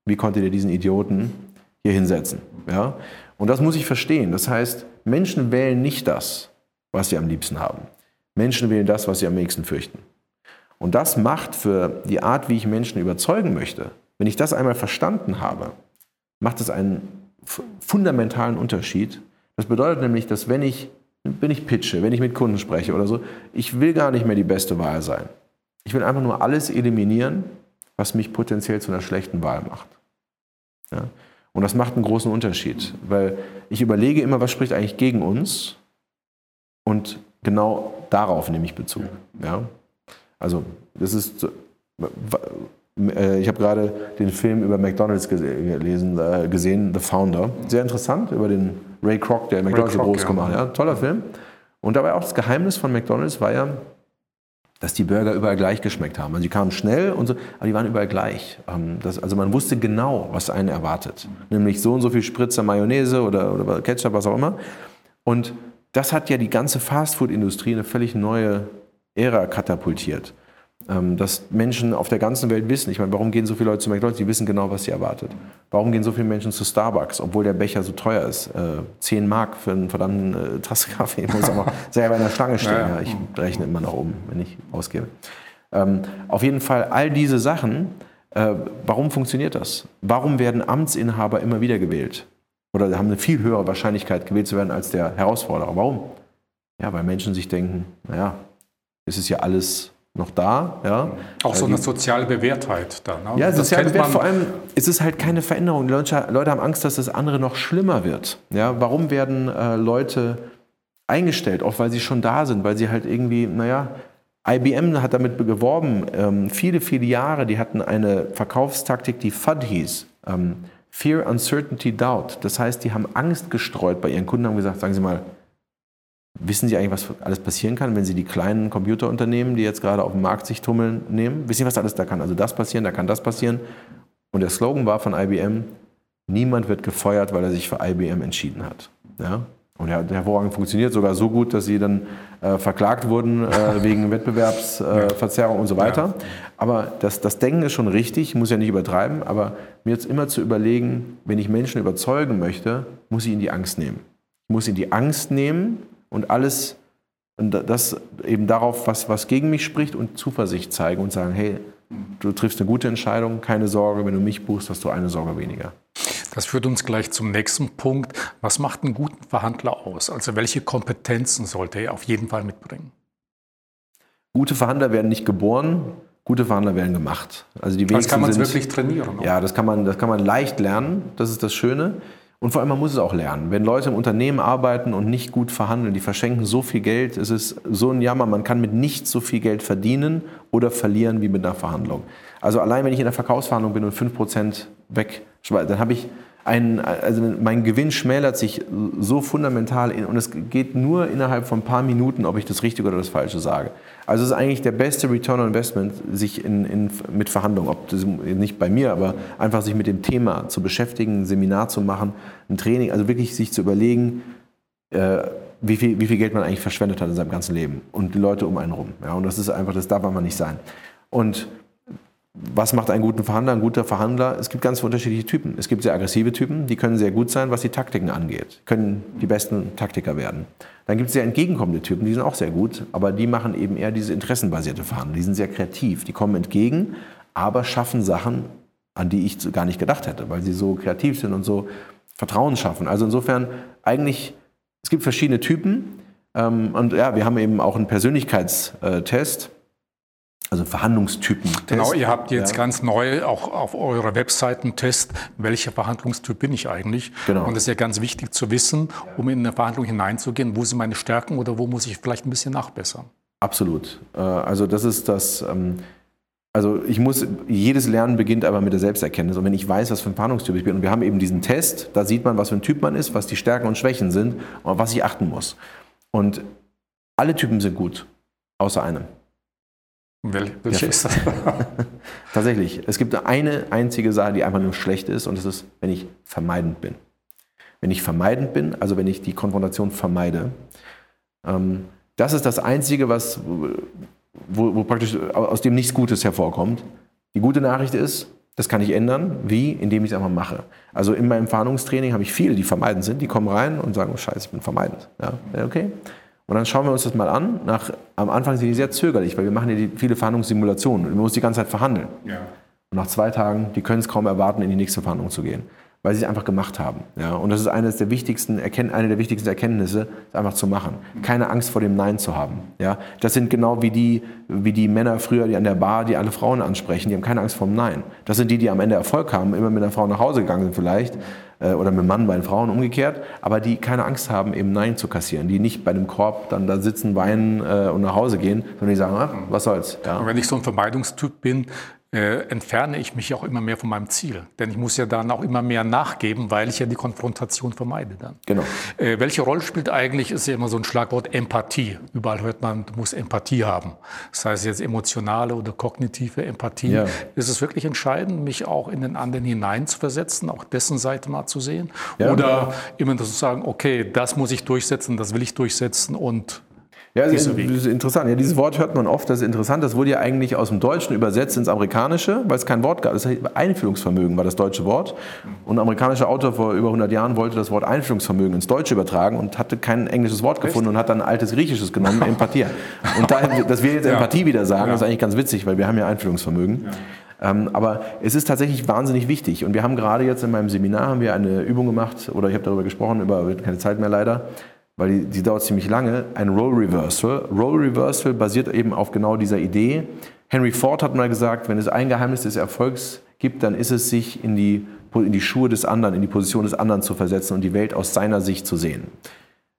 wie konntet ihr diesen Idioten hier hinsetzen? Ja? Und das muss ich verstehen. Das heißt, Menschen wählen nicht das, was sie am liebsten haben. Menschen wählen das, was sie am nächsten fürchten. Und das macht für die Art, wie ich Menschen überzeugen möchte, wenn ich das einmal verstanden habe, macht es einen fundamentalen Unterschied. Das bedeutet nämlich, dass wenn ich, wenn ich pitche, wenn ich mit Kunden spreche oder so, ich will gar nicht mehr die beste Wahl sein. Ich will einfach nur alles eliminieren, was mich potenziell zu einer schlechten Wahl macht. Ja? Und das macht einen großen Unterschied, weil ich überlege immer, was spricht eigentlich gegen uns und genau darauf nehme ich Bezug. Ja? Also das ist, äh, ich habe gerade den Film über McDonald's gelesen, äh, gesehen, The Founder. Sehr interessant, über den Ray Kroc, der McDonald's Kroc, groß gemacht hat. Ja. Toller Film. Und dabei auch das Geheimnis von McDonald's war ja, dass die Burger überall gleich geschmeckt haben. Also die kamen schnell und so, aber die waren überall gleich. Ähm, das, also man wusste genau, was einen erwartet. Nämlich so und so viel Spritzer Mayonnaise oder, oder Ketchup, was auch immer. Und das hat ja die ganze Fastfood-Industrie eine völlig neue Ära katapultiert. Ähm, dass Menschen auf der ganzen Welt wissen, ich meine, warum gehen so viele Leute zu McDonald's? Die wissen genau, was sie erwartet. Warum gehen so viele Menschen zu Starbucks, obwohl der Becher so teuer ist? Äh, 10 Mark für einen verdammten äh, Tasse Kaffee. Ich muss auch mal selber in der Schlange stehen. Ja, ja. Ich rechne immer nach oben, wenn ich ausgebe. Ähm, auf jeden Fall all diese Sachen, äh, warum funktioniert das? Warum werden Amtsinhaber immer wieder gewählt? Oder haben eine viel höhere Wahrscheinlichkeit, gewählt zu werden als der Herausforderer. Warum? Ja, weil Menschen sich denken, naja, es ist ja alles noch da. Ja. Auch so eine soziale Bewährtheit da. Ne? Ja, soziale Bewährtheit. Vor allem ist es halt keine Veränderung. Die Leute, Leute, haben Angst, dass das andere noch schlimmer wird. Ja, warum werden äh, Leute eingestellt? Auch weil sie schon da sind, weil sie halt irgendwie, naja, IBM hat damit geworben, ähm, viele, viele Jahre, die hatten eine Verkaufstaktik, die FUD hieß. Ähm, Fear, Uncertainty, Doubt. Das heißt, die haben Angst gestreut bei ihren Kunden, haben gesagt, sagen Sie mal, wissen Sie eigentlich, was alles passieren kann, wenn Sie die kleinen Computerunternehmen, die jetzt gerade auf dem Markt sich tummeln, nehmen? Wissen Sie, was alles da kann? Also das passieren, da kann das passieren. Und der Slogan war von IBM, niemand wird gefeuert, weil er sich für IBM entschieden hat. Ja? Und der hat hervorragend funktioniert, sogar so gut, dass sie dann äh, verklagt wurden äh, wegen Wettbewerbsverzerrung äh, und so weiter. Ja. Aber das, das Denken ist schon richtig, muss ja nicht übertreiben, aber mir jetzt immer zu überlegen, wenn ich Menschen überzeugen möchte, muss ich ihnen die Angst nehmen. Ich muss ihnen die Angst nehmen und alles, und das eben darauf, was, was gegen mich spricht und Zuversicht zeigen und sagen, hey, du triffst eine gute Entscheidung, keine Sorge, wenn du mich buchst, hast du eine Sorge weniger. Das führt uns gleich zum nächsten Punkt. Was macht einen guten Verhandler aus? Also welche Kompetenzen sollte er auf jeden Fall mitbringen? Gute Verhandler werden nicht geboren, gute Verhandler werden gemacht. Also die das kann man wirklich trainieren. Oder? Ja, das kann, man, das kann man leicht lernen, das ist das Schöne. Und vor allem, man muss es auch lernen. Wenn Leute im Unternehmen arbeiten und nicht gut verhandeln, die verschenken so viel Geld, es ist so ein Jammer, man kann mit nichts so viel Geld verdienen oder verlieren wie mit einer Verhandlung. Also allein, wenn ich in der Verkaufsverhandlung bin und 5% weg, dann habe ich ein, also mein Gewinn schmälert sich so fundamental und es geht nur innerhalb von ein paar Minuten, ob ich das Richtige oder das Falsche sage. Also es ist eigentlich der beste Return on Investment, sich in, in, mit Verhandlungen, ob das nicht bei mir, aber einfach sich mit dem Thema zu beschäftigen, ein Seminar zu machen, ein Training, also wirklich sich zu überlegen, äh, wie, viel, wie viel Geld man eigentlich verschwendet hat in seinem ganzen Leben und die Leute um einen rum. Ja, und das ist einfach, das darf man nicht sein. Und was macht einen guten Verhandler? Ein guter Verhandler, es gibt ganz unterschiedliche Typen. Es gibt sehr aggressive Typen, die können sehr gut sein, was die Taktiken angeht, können die besten Taktiker werden. Dann gibt es sehr entgegenkommende Typen, die sind auch sehr gut, aber die machen eben eher diese interessenbasierte Verhandlung. Die sind sehr kreativ, die kommen entgegen, aber schaffen Sachen, an die ich gar nicht gedacht hätte, weil sie so kreativ sind und so Vertrauen schaffen. Also insofern eigentlich, es gibt verschiedene Typen ähm, und ja, wir haben eben auch einen Persönlichkeitstest also Verhandlungstypen. Genau, ihr habt jetzt ja. ganz neu auch auf eurer Webseite einen Test, welcher Verhandlungstyp bin ich eigentlich? Genau. Und das ist ja ganz wichtig zu wissen, um in eine Verhandlung hineinzugehen, wo sind meine Stärken oder wo muss ich vielleicht ein bisschen nachbessern? Absolut. Äh, also das ist das. Ähm, also ich muss, jedes Lernen beginnt aber mit der Selbsterkenntnis. Und wenn ich weiß, was für ein Verhandlungstyp ich bin, und wir haben eben diesen Test, da sieht man, was für ein Typ man ist, was die Stärken und Schwächen sind und auf was ich achten muss. Und alle Typen sind gut, außer einem. Wel welche ja. ist das? Tatsächlich. Es gibt eine einzige Sache, die einfach nur schlecht ist, und das ist, wenn ich vermeidend bin. Wenn ich vermeidend bin, also wenn ich die Konfrontation vermeide, ähm, das ist das Einzige, was, wo, wo praktisch aus dem nichts Gutes hervorkommt. Die gute Nachricht ist, das kann ich ändern. Wie? Indem ich es einfach mache. Also in meinem Fahndungstraining habe ich viele, die vermeidend sind. Die kommen rein und sagen, oh Scheiße, ich bin vermeidend. Ja, okay. Und dann schauen wir uns das mal an. Nach, am Anfang sind die sehr zögerlich, weil wir machen ja viele Verhandlungssimulationen. Man muss die ganze Zeit verhandeln. Ja. Und nach zwei Tagen, die können es kaum erwarten, in die nächste Verhandlung zu gehen, weil sie es einfach gemacht haben. Ja? Und das ist eines der wichtigsten, eine der wichtigsten Erkenntnisse, es einfach zu machen. Keine Angst vor dem Nein zu haben. Ja? Das sind genau wie die, wie die Männer früher, die an der Bar, die alle Frauen ansprechen, die haben keine Angst vor dem Nein. Das sind die, die am Ende Erfolg haben, immer mit einer Frau nach Hause gegangen sind vielleicht, äh, oder mit einem Mann bei den Frauen umgekehrt, aber die keine Angst haben, eben Nein zu kassieren, die nicht bei einem Korb dann da sitzen, weinen äh, und nach Hause gehen, sondern die sagen, ach, was soll's. Ja. Und wenn ich so ein Vermeidungstyp bin, äh, entferne ich mich auch immer mehr von meinem Ziel. Denn ich muss ja dann auch immer mehr nachgeben, weil ich ja die Konfrontation vermeide dann. Genau. Äh, welche Rolle spielt eigentlich, ist ja immer so ein Schlagwort Empathie. Überall hört man, du musst Empathie haben. Das heißt jetzt emotionale oder kognitive Empathie. Ja. Ist es wirklich entscheidend, mich auch in den anderen hineinzuversetzen, auch dessen Seite mal zu sehen? Ja. Oder immer zu sagen, okay, das muss ich durchsetzen, das will ich durchsetzen und ja, das ist interessant. Ja, dieses Wort hört man oft, das ist interessant. Das wurde ja eigentlich aus dem Deutschen übersetzt ins Amerikanische, weil es kein Wort gab. Das heißt, Einfühlungsvermögen war das deutsche Wort. Und ein amerikanischer Autor vor über 100 Jahren wollte das Wort Einfühlungsvermögen ins Deutsche übertragen und hatte kein englisches Wort gefunden Echt? und hat dann ein altes Griechisches genommen, Empathie. Und da, dass wir jetzt ja. Empathie wieder sagen, ja. ist eigentlich ganz witzig, weil wir haben ja Einfühlungsvermögen. Ja. Ähm, aber es ist tatsächlich wahnsinnig wichtig. Und wir haben gerade jetzt in meinem Seminar haben wir eine Übung gemacht, oder ich habe darüber gesprochen, über keine Zeit mehr leider, weil die, die dauert ziemlich lange, ein Role Reversal. Role Reversal basiert eben auf genau dieser Idee. Henry Ford hat mal gesagt, wenn es ein Geheimnis des Erfolgs gibt, dann ist es, sich in die, in die Schuhe des anderen, in die Position des anderen zu versetzen und die Welt aus seiner Sicht zu sehen.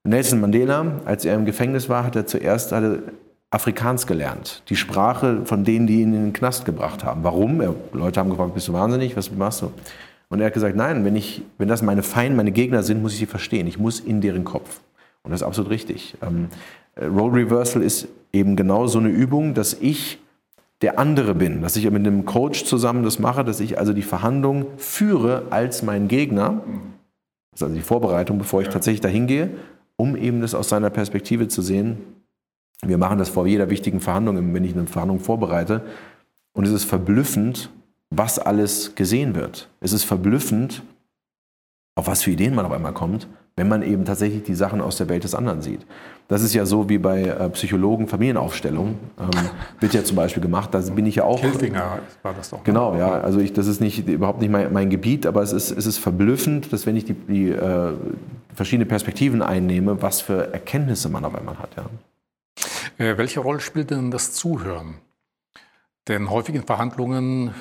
Nelson Mandela, als er im Gefängnis war, hat er zuerst hatte Afrikaans gelernt. Die Sprache von denen, die ihn in den Knast gebracht haben. Warum? Er, Leute haben gefragt, bist du wahnsinnig? Was machst du? Und er hat gesagt, nein, wenn, ich, wenn das meine Feinde, meine Gegner sind, muss ich sie verstehen. Ich muss in deren Kopf. Und das ist absolut richtig. Ähm, äh, Role Reversal ist eben genau so eine Übung, dass ich der andere bin, dass ich mit einem Coach zusammen das mache, dass ich also die Verhandlung führe als mein Gegner. Das ist also die Vorbereitung, bevor ich tatsächlich dahin gehe, um eben das aus seiner Perspektive zu sehen. Wir machen das vor jeder wichtigen Verhandlung, wenn ich eine Verhandlung vorbereite. Und es ist verblüffend, was alles gesehen wird. Es ist verblüffend, auf was für Ideen man auf einmal kommt wenn man eben tatsächlich die Sachen aus der Welt des anderen sieht. Das ist ja so wie bei äh, Psychologen Familienaufstellung. Ähm, wird ja zum Beispiel gemacht. Da bin ich ja auch. Kilfinger war das doch. Ne? Genau, ja. Also ich, das ist nicht, überhaupt nicht mein, mein Gebiet, aber es ist, es ist verblüffend, dass wenn ich die, die äh, verschiedene Perspektiven einnehme, was für Erkenntnisse man auf einmal hat. Ja. Äh, welche Rolle spielt denn das Zuhören? Denn häufig in Verhandlungen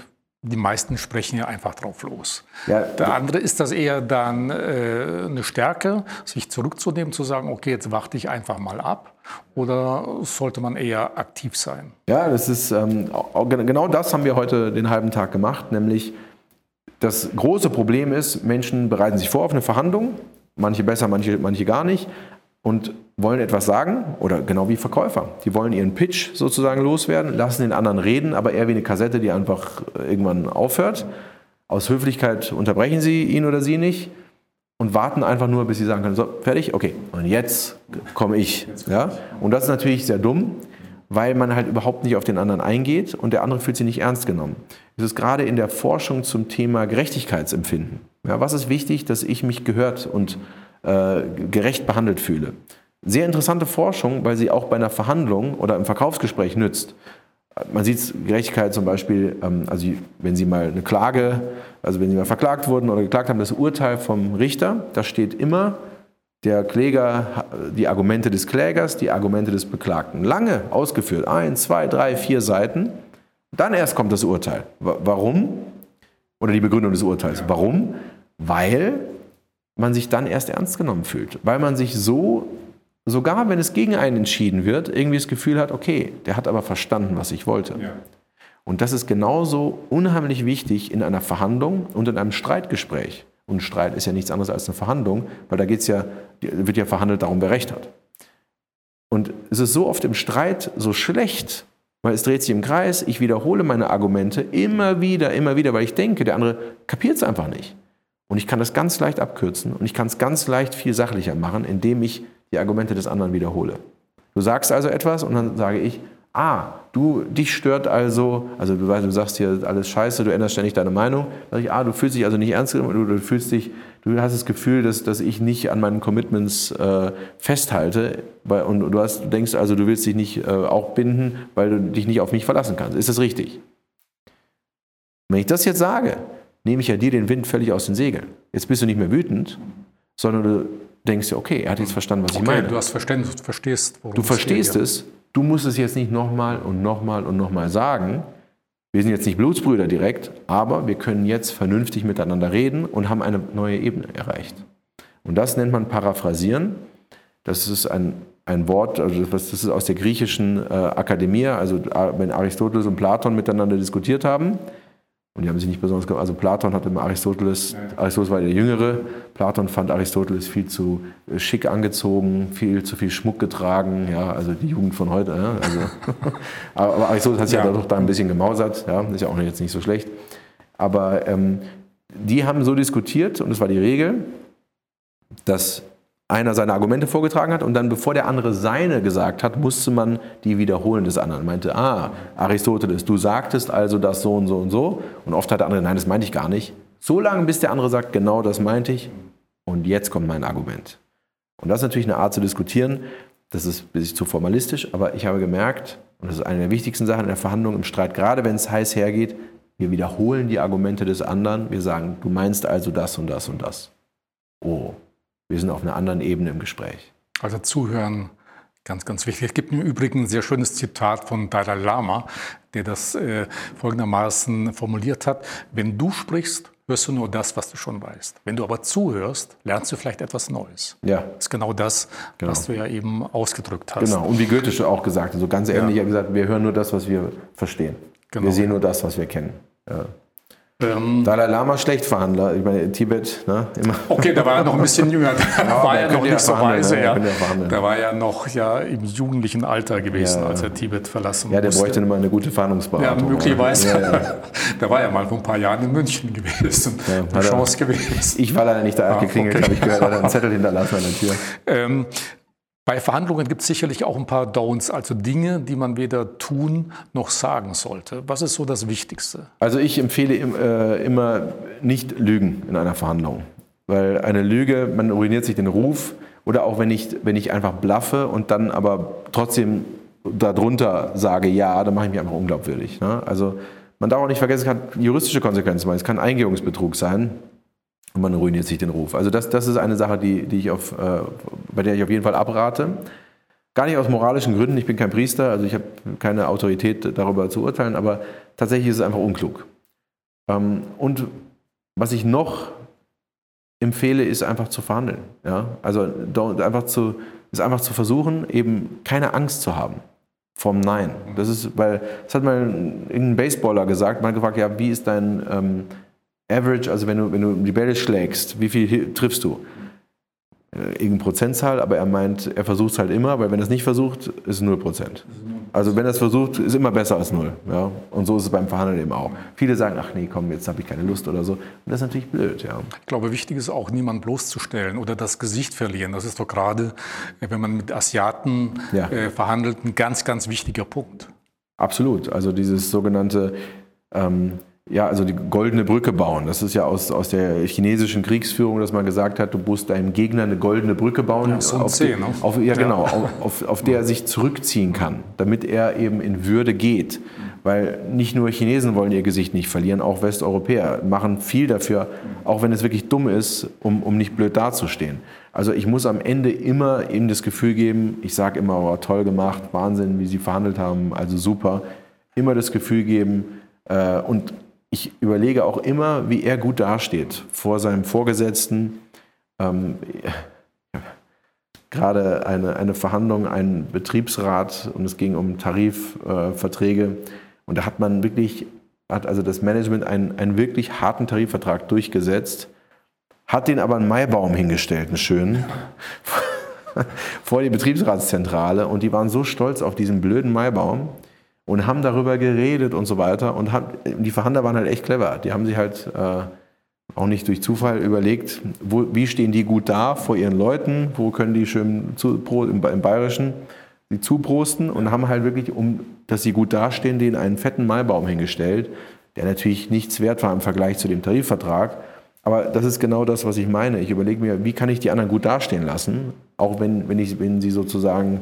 die meisten sprechen ja einfach drauf los. Ja, Der andere ist das eher dann äh, eine Stärke, sich zurückzunehmen, zu sagen, okay, jetzt warte ich einfach mal ab. Oder sollte man eher aktiv sein? Ja, das ist ähm, genau das haben wir heute den halben Tag gemacht, nämlich das große Problem ist, Menschen bereiten sich vor auf eine Verhandlung, manche besser, manche, manche gar nicht, und wollen etwas sagen, oder genau wie Verkäufer. Die wollen ihren Pitch sozusagen loswerden, lassen den anderen reden, aber eher wie eine Kassette, die einfach irgendwann aufhört. Aus Höflichkeit unterbrechen sie ihn oder sie nicht und warten einfach nur, bis sie sagen können, so, fertig, okay, und jetzt komme ich. Ja? Und das ist natürlich sehr dumm, weil man halt überhaupt nicht auf den anderen eingeht und der andere fühlt sich nicht ernst genommen. Es ist gerade in der Forschung zum Thema Gerechtigkeitsempfinden. Ja, was ist wichtig, dass ich mich gehört und äh, gerecht behandelt fühle. Sehr interessante Forschung, weil sie auch bei einer Verhandlung oder im Verkaufsgespräch nützt. Man sieht Gerechtigkeit zum Beispiel, ähm, also wenn Sie mal eine Klage, also wenn Sie mal verklagt wurden oder geklagt haben, das Urteil vom Richter, da steht immer der Kläger, die Argumente des Klägers, die Argumente des Beklagten. Lange ausgeführt, ein, zwei, drei, vier Seiten. Dann erst kommt das Urteil. Warum? Oder die Begründung des Urteils. Warum? Weil man sich dann erst ernst genommen fühlt. Weil man sich so, sogar wenn es gegen einen entschieden wird, irgendwie das Gefühl hat, okay, der hat aber verstanden, was ich wollte. Ja. Und das ist genauso unheimlich wichtig in einer Verhandlung und in einem Streitgespräch. Und Streit ist ja nichts anderes als eine Verhandlung, weil da geht's ja, wird ja verhandelt darum, wer Recht hat. Und es ist so oft im Streit so schlecht, weil es dreht sich im Kreis, ich wiederhole meine Argumente immer wieder, immer wieder, weil ich denke, der andere kapiert es einfach nicht. Und ich kann das ganz leicht abkürzen und ich kann es ganz leicht viel sachlicher machen, indem ich die Argumente des anderen wiederhole. Du sagst also etwas und dann sage ich, ah, du, dich stört also, also du, sagst hier alles scheiße, du änderst ständig deine Meinung. Sage ich, ah, du fühlst dich also nicht ernst genommen, du, du fühlst dich, du hast das Gefühl, dass, dass ich nicht an meinen Commitments äh, festhalte weil, und du, hast, du denkst also, du willst dich nicht äh, auch binden, weil du dich nicht auf mich verlassen kannst. Ist das richtig? Wenn ich das jetzt sage, nehme ich ja dir den Wind völlig aus den Segeln. Jetzt bist du nicht mehr wütend, sondern du denkst dir, okay, er hat jetzt verstanden, was okay, ich meine. Du hast verstanden, du verstehst, worum Du verstehst es, ja. du musst es jetzt nicht nochmal und nochmal und nochmal sagen. Wir sind jetzt nicht Blutsbrüder direkt, aber wir können jetzt vernünftig miteinander reden und haben eine neue Ebene erreicht. Und das nennt man Paraphrasieren. Das ist ein, ein Wort, also das ist aus der griechischen äh, Akademie, also wenn Aristoteles und Platon miteinander diskutiert haben, und die haben sich nicht besonders, also Platon hatte immer Aristoteles. Aristoteles war der Jüngere, Platon fand Aristoteles viel zu äh, schick angezogen, viel zu viel Schmuck getragen, ja, also die Jugend von heute, ja, also, aber Aristoteles hat sich ja. ja doch da ein bisschen gemausert, ja, ist ja auch jetzt nicht so schlecht, aber ähm, die haben so diskutiert und es war die Regel, dass einer seine Argumente vorgetragen hat und dann, bevor der andere seine gesagt hat, musste man die wiederholen des anderen. Meinte, ah, Aristoteles, du sagtest also das so und so und so. Und oft hat der andere, nein, das meinte ich gar nicht. So lange, bis der andere sagt, genau das meinte ich. Und jetzt kommt mein Argument. Und das ist natürlich eine Art zu diskutieren. Das ist ein bisschen zu formalistisch, aber ich habe gemerkt, und das ist eine der wichtigsten Sachen in der Verhandlung, im Streit, gerade wenn es heiß hergeht, wir wiederholen die Argumente des anderen. Wir sagen, du meinst also das und das und das. Oh, wir sind auf einer anderen Ebene im Gespräch. Also zuhören, ganz, ganz wichtig. Es gibt im Übrigen ein sehr schönes Zitat von Dalai Lama, der das äh, folgendermaßen formuliert hat. Wenn du sprichst, hörst du nur das, was du schon weißt. Wenn du aber zuhörst, lernst du vielleicht etwas Neues. Ja. Das ist genau das, genau. was du ja eben ausgedrückt hast. Genau, und wie Goethe auch gesagt hat, so ganz ähnlich, ja. er gesagt, wir hören nur das, was wir verstehen. Genau. Wir sehen nur das, was wir kennen. Ja. Ähm, Dalai Lama Schlechtverhandler, ich meine Tibet, ne? Immer. Okay, da war er noch ein bisschen jünger, da ja, war er noch nicht so weise. Ja. Da war er noch ja im jugendlichen Alter gewesen, ja. als er Tibet verlassen Ja, der musste. bräuchte immer eine gute Verhandlungsberatung. Ja, möglicherweise. Ja, da war er mal vor ein paar Jahren in München gewesen. Ja, eine Chance gewesen. Ich war leider nicht da ah, geklingelt, okay. habe ich gehört, er hat einen Zettel hinterlassen an der Tür. Ähm, bei Verhandlungen gibt es sicherlich auch ein paar Downs, also Dinge, die man weder tun noch sagen sollte. Was ist so das Wichtigste? Also ich empfehle äh, immer nicht lügen in einer Verhandlung. Weil eine Lüge, man ruiniert sich den Ruf. Oder auch wenn ich, wenn ich einfach blaffe und dann aber trotzdem darunter sage ja, dann mache ich mich einfach unglaubwürdig. Ne? Also man darf auch nicht vergessen, es kann juristische Konsequenzen sein. Es kann Eingehungsbetrug sein und man ruiniert sich den Ruf. Also das, das ist eine Sache, die, die ich auf, äh, bei der ich auf jeden Fall abrate. Gar nicht aus moralischen Gründen, ich bin kein Priester, also ich habe keine Autorität darüber zu urteilen, aber tatsächlich ist es einfach unklug. Ähm, und was ich noch empfehle, ist einfach zu verhandeln. Ja? Also einfach zu, ist einfach zu versuchen, eben keine Angst zu haben vom Nein. Das ist, weil, das hat mal irgendein Baseballer gesagt, mal gefragt, ja, wie ist dein, ähm, Average, also wenn du, wenn du die Bälle schlägst, wie viel triffst du? Äh, irgendeine Prozentzahl, aber er meint, er versucht es halt immer, weil wenn er es nicht versucht, ist es 0 Prozent. Also wenn er es versucht, ist immer besser als 0. Ja? Und so ist es beim Verhandeln eben auch. Viele sagen, ach nee, komm, jetzt habe ich keine Lust oder so. Und das ist natürlich blöd. Ja. Ich glaube, wichtig ist auch, niemanden bloßzustellen oder das Gesicht verlieren. Das ist doch gerade, äh, wenn man mit Asiaten ja. äh, verhandelt, ein ganz, ganz wichtiger Punkt. Absolut. Also dieses sogenannte... Ähm, ja, also die goldene Brücke bauen. Das ist ja aus, aus der chinesischen Kriegsführung, dass man gesagt hat, du musst deinem Gegner eine goldene Brücke bauen, ja, so auf, C, ne? auf, ja, genau, ja. Auf, auf, der er sich zurückziehen kann, damit er eben in Würde geht. Weil nicht nur Chinesen wollen ihr Gesicht nicht verlieren, auch Westeuropäer machen viel dafür, auch wenn es wirklich dumm ist, um, um nicht blöd dazustehen. Also ich muss am Ende immer ihm das Gefühl geben, ich sage immer, oh, toll gemacht, Wahnsinn, wie sie verhandelt haben, also super. Immer das Gefühl geben, äh, und ich überlege auch immer, wie er gut dasteht vor seinem Vorgesetzten. Ähm, gerade eine, eine Verhandlung, ein Betriebsrat und es ging um Tarifverträge. Äh, und da hat man wirklich, hat also das Management einen, einen wirklich harten Tarifvertrag durchgesetzt, hat den aber einen Maibaum hingestellt, einen schönen, vor die Betriebsratszentrale. Und die waren so stolz auf diesen blöden Maibaum, und haben darüber geredet und so weiter. Und haben, die Verhandler waren halt echt clever. Die haben sich halt äh, auch nicht durch Zufall überlegt, wo, wie stehen die gut da vor ihren Leuten, wo können die schön zu, im, im Bayerischen sie zuprosten und haben halt wirklich, um dass sie gut dastehen, denen einen fetten Maibaum hingestellt, der natürlich nichts wert war im Vergleich zu dem Tarifvertrag. Aber das ist genau das, was ich meine. Ich überlege mir, wie kann ich die anderen gut dastehen lassen, auch wenn, wenn, ich, wenn sie sozusagen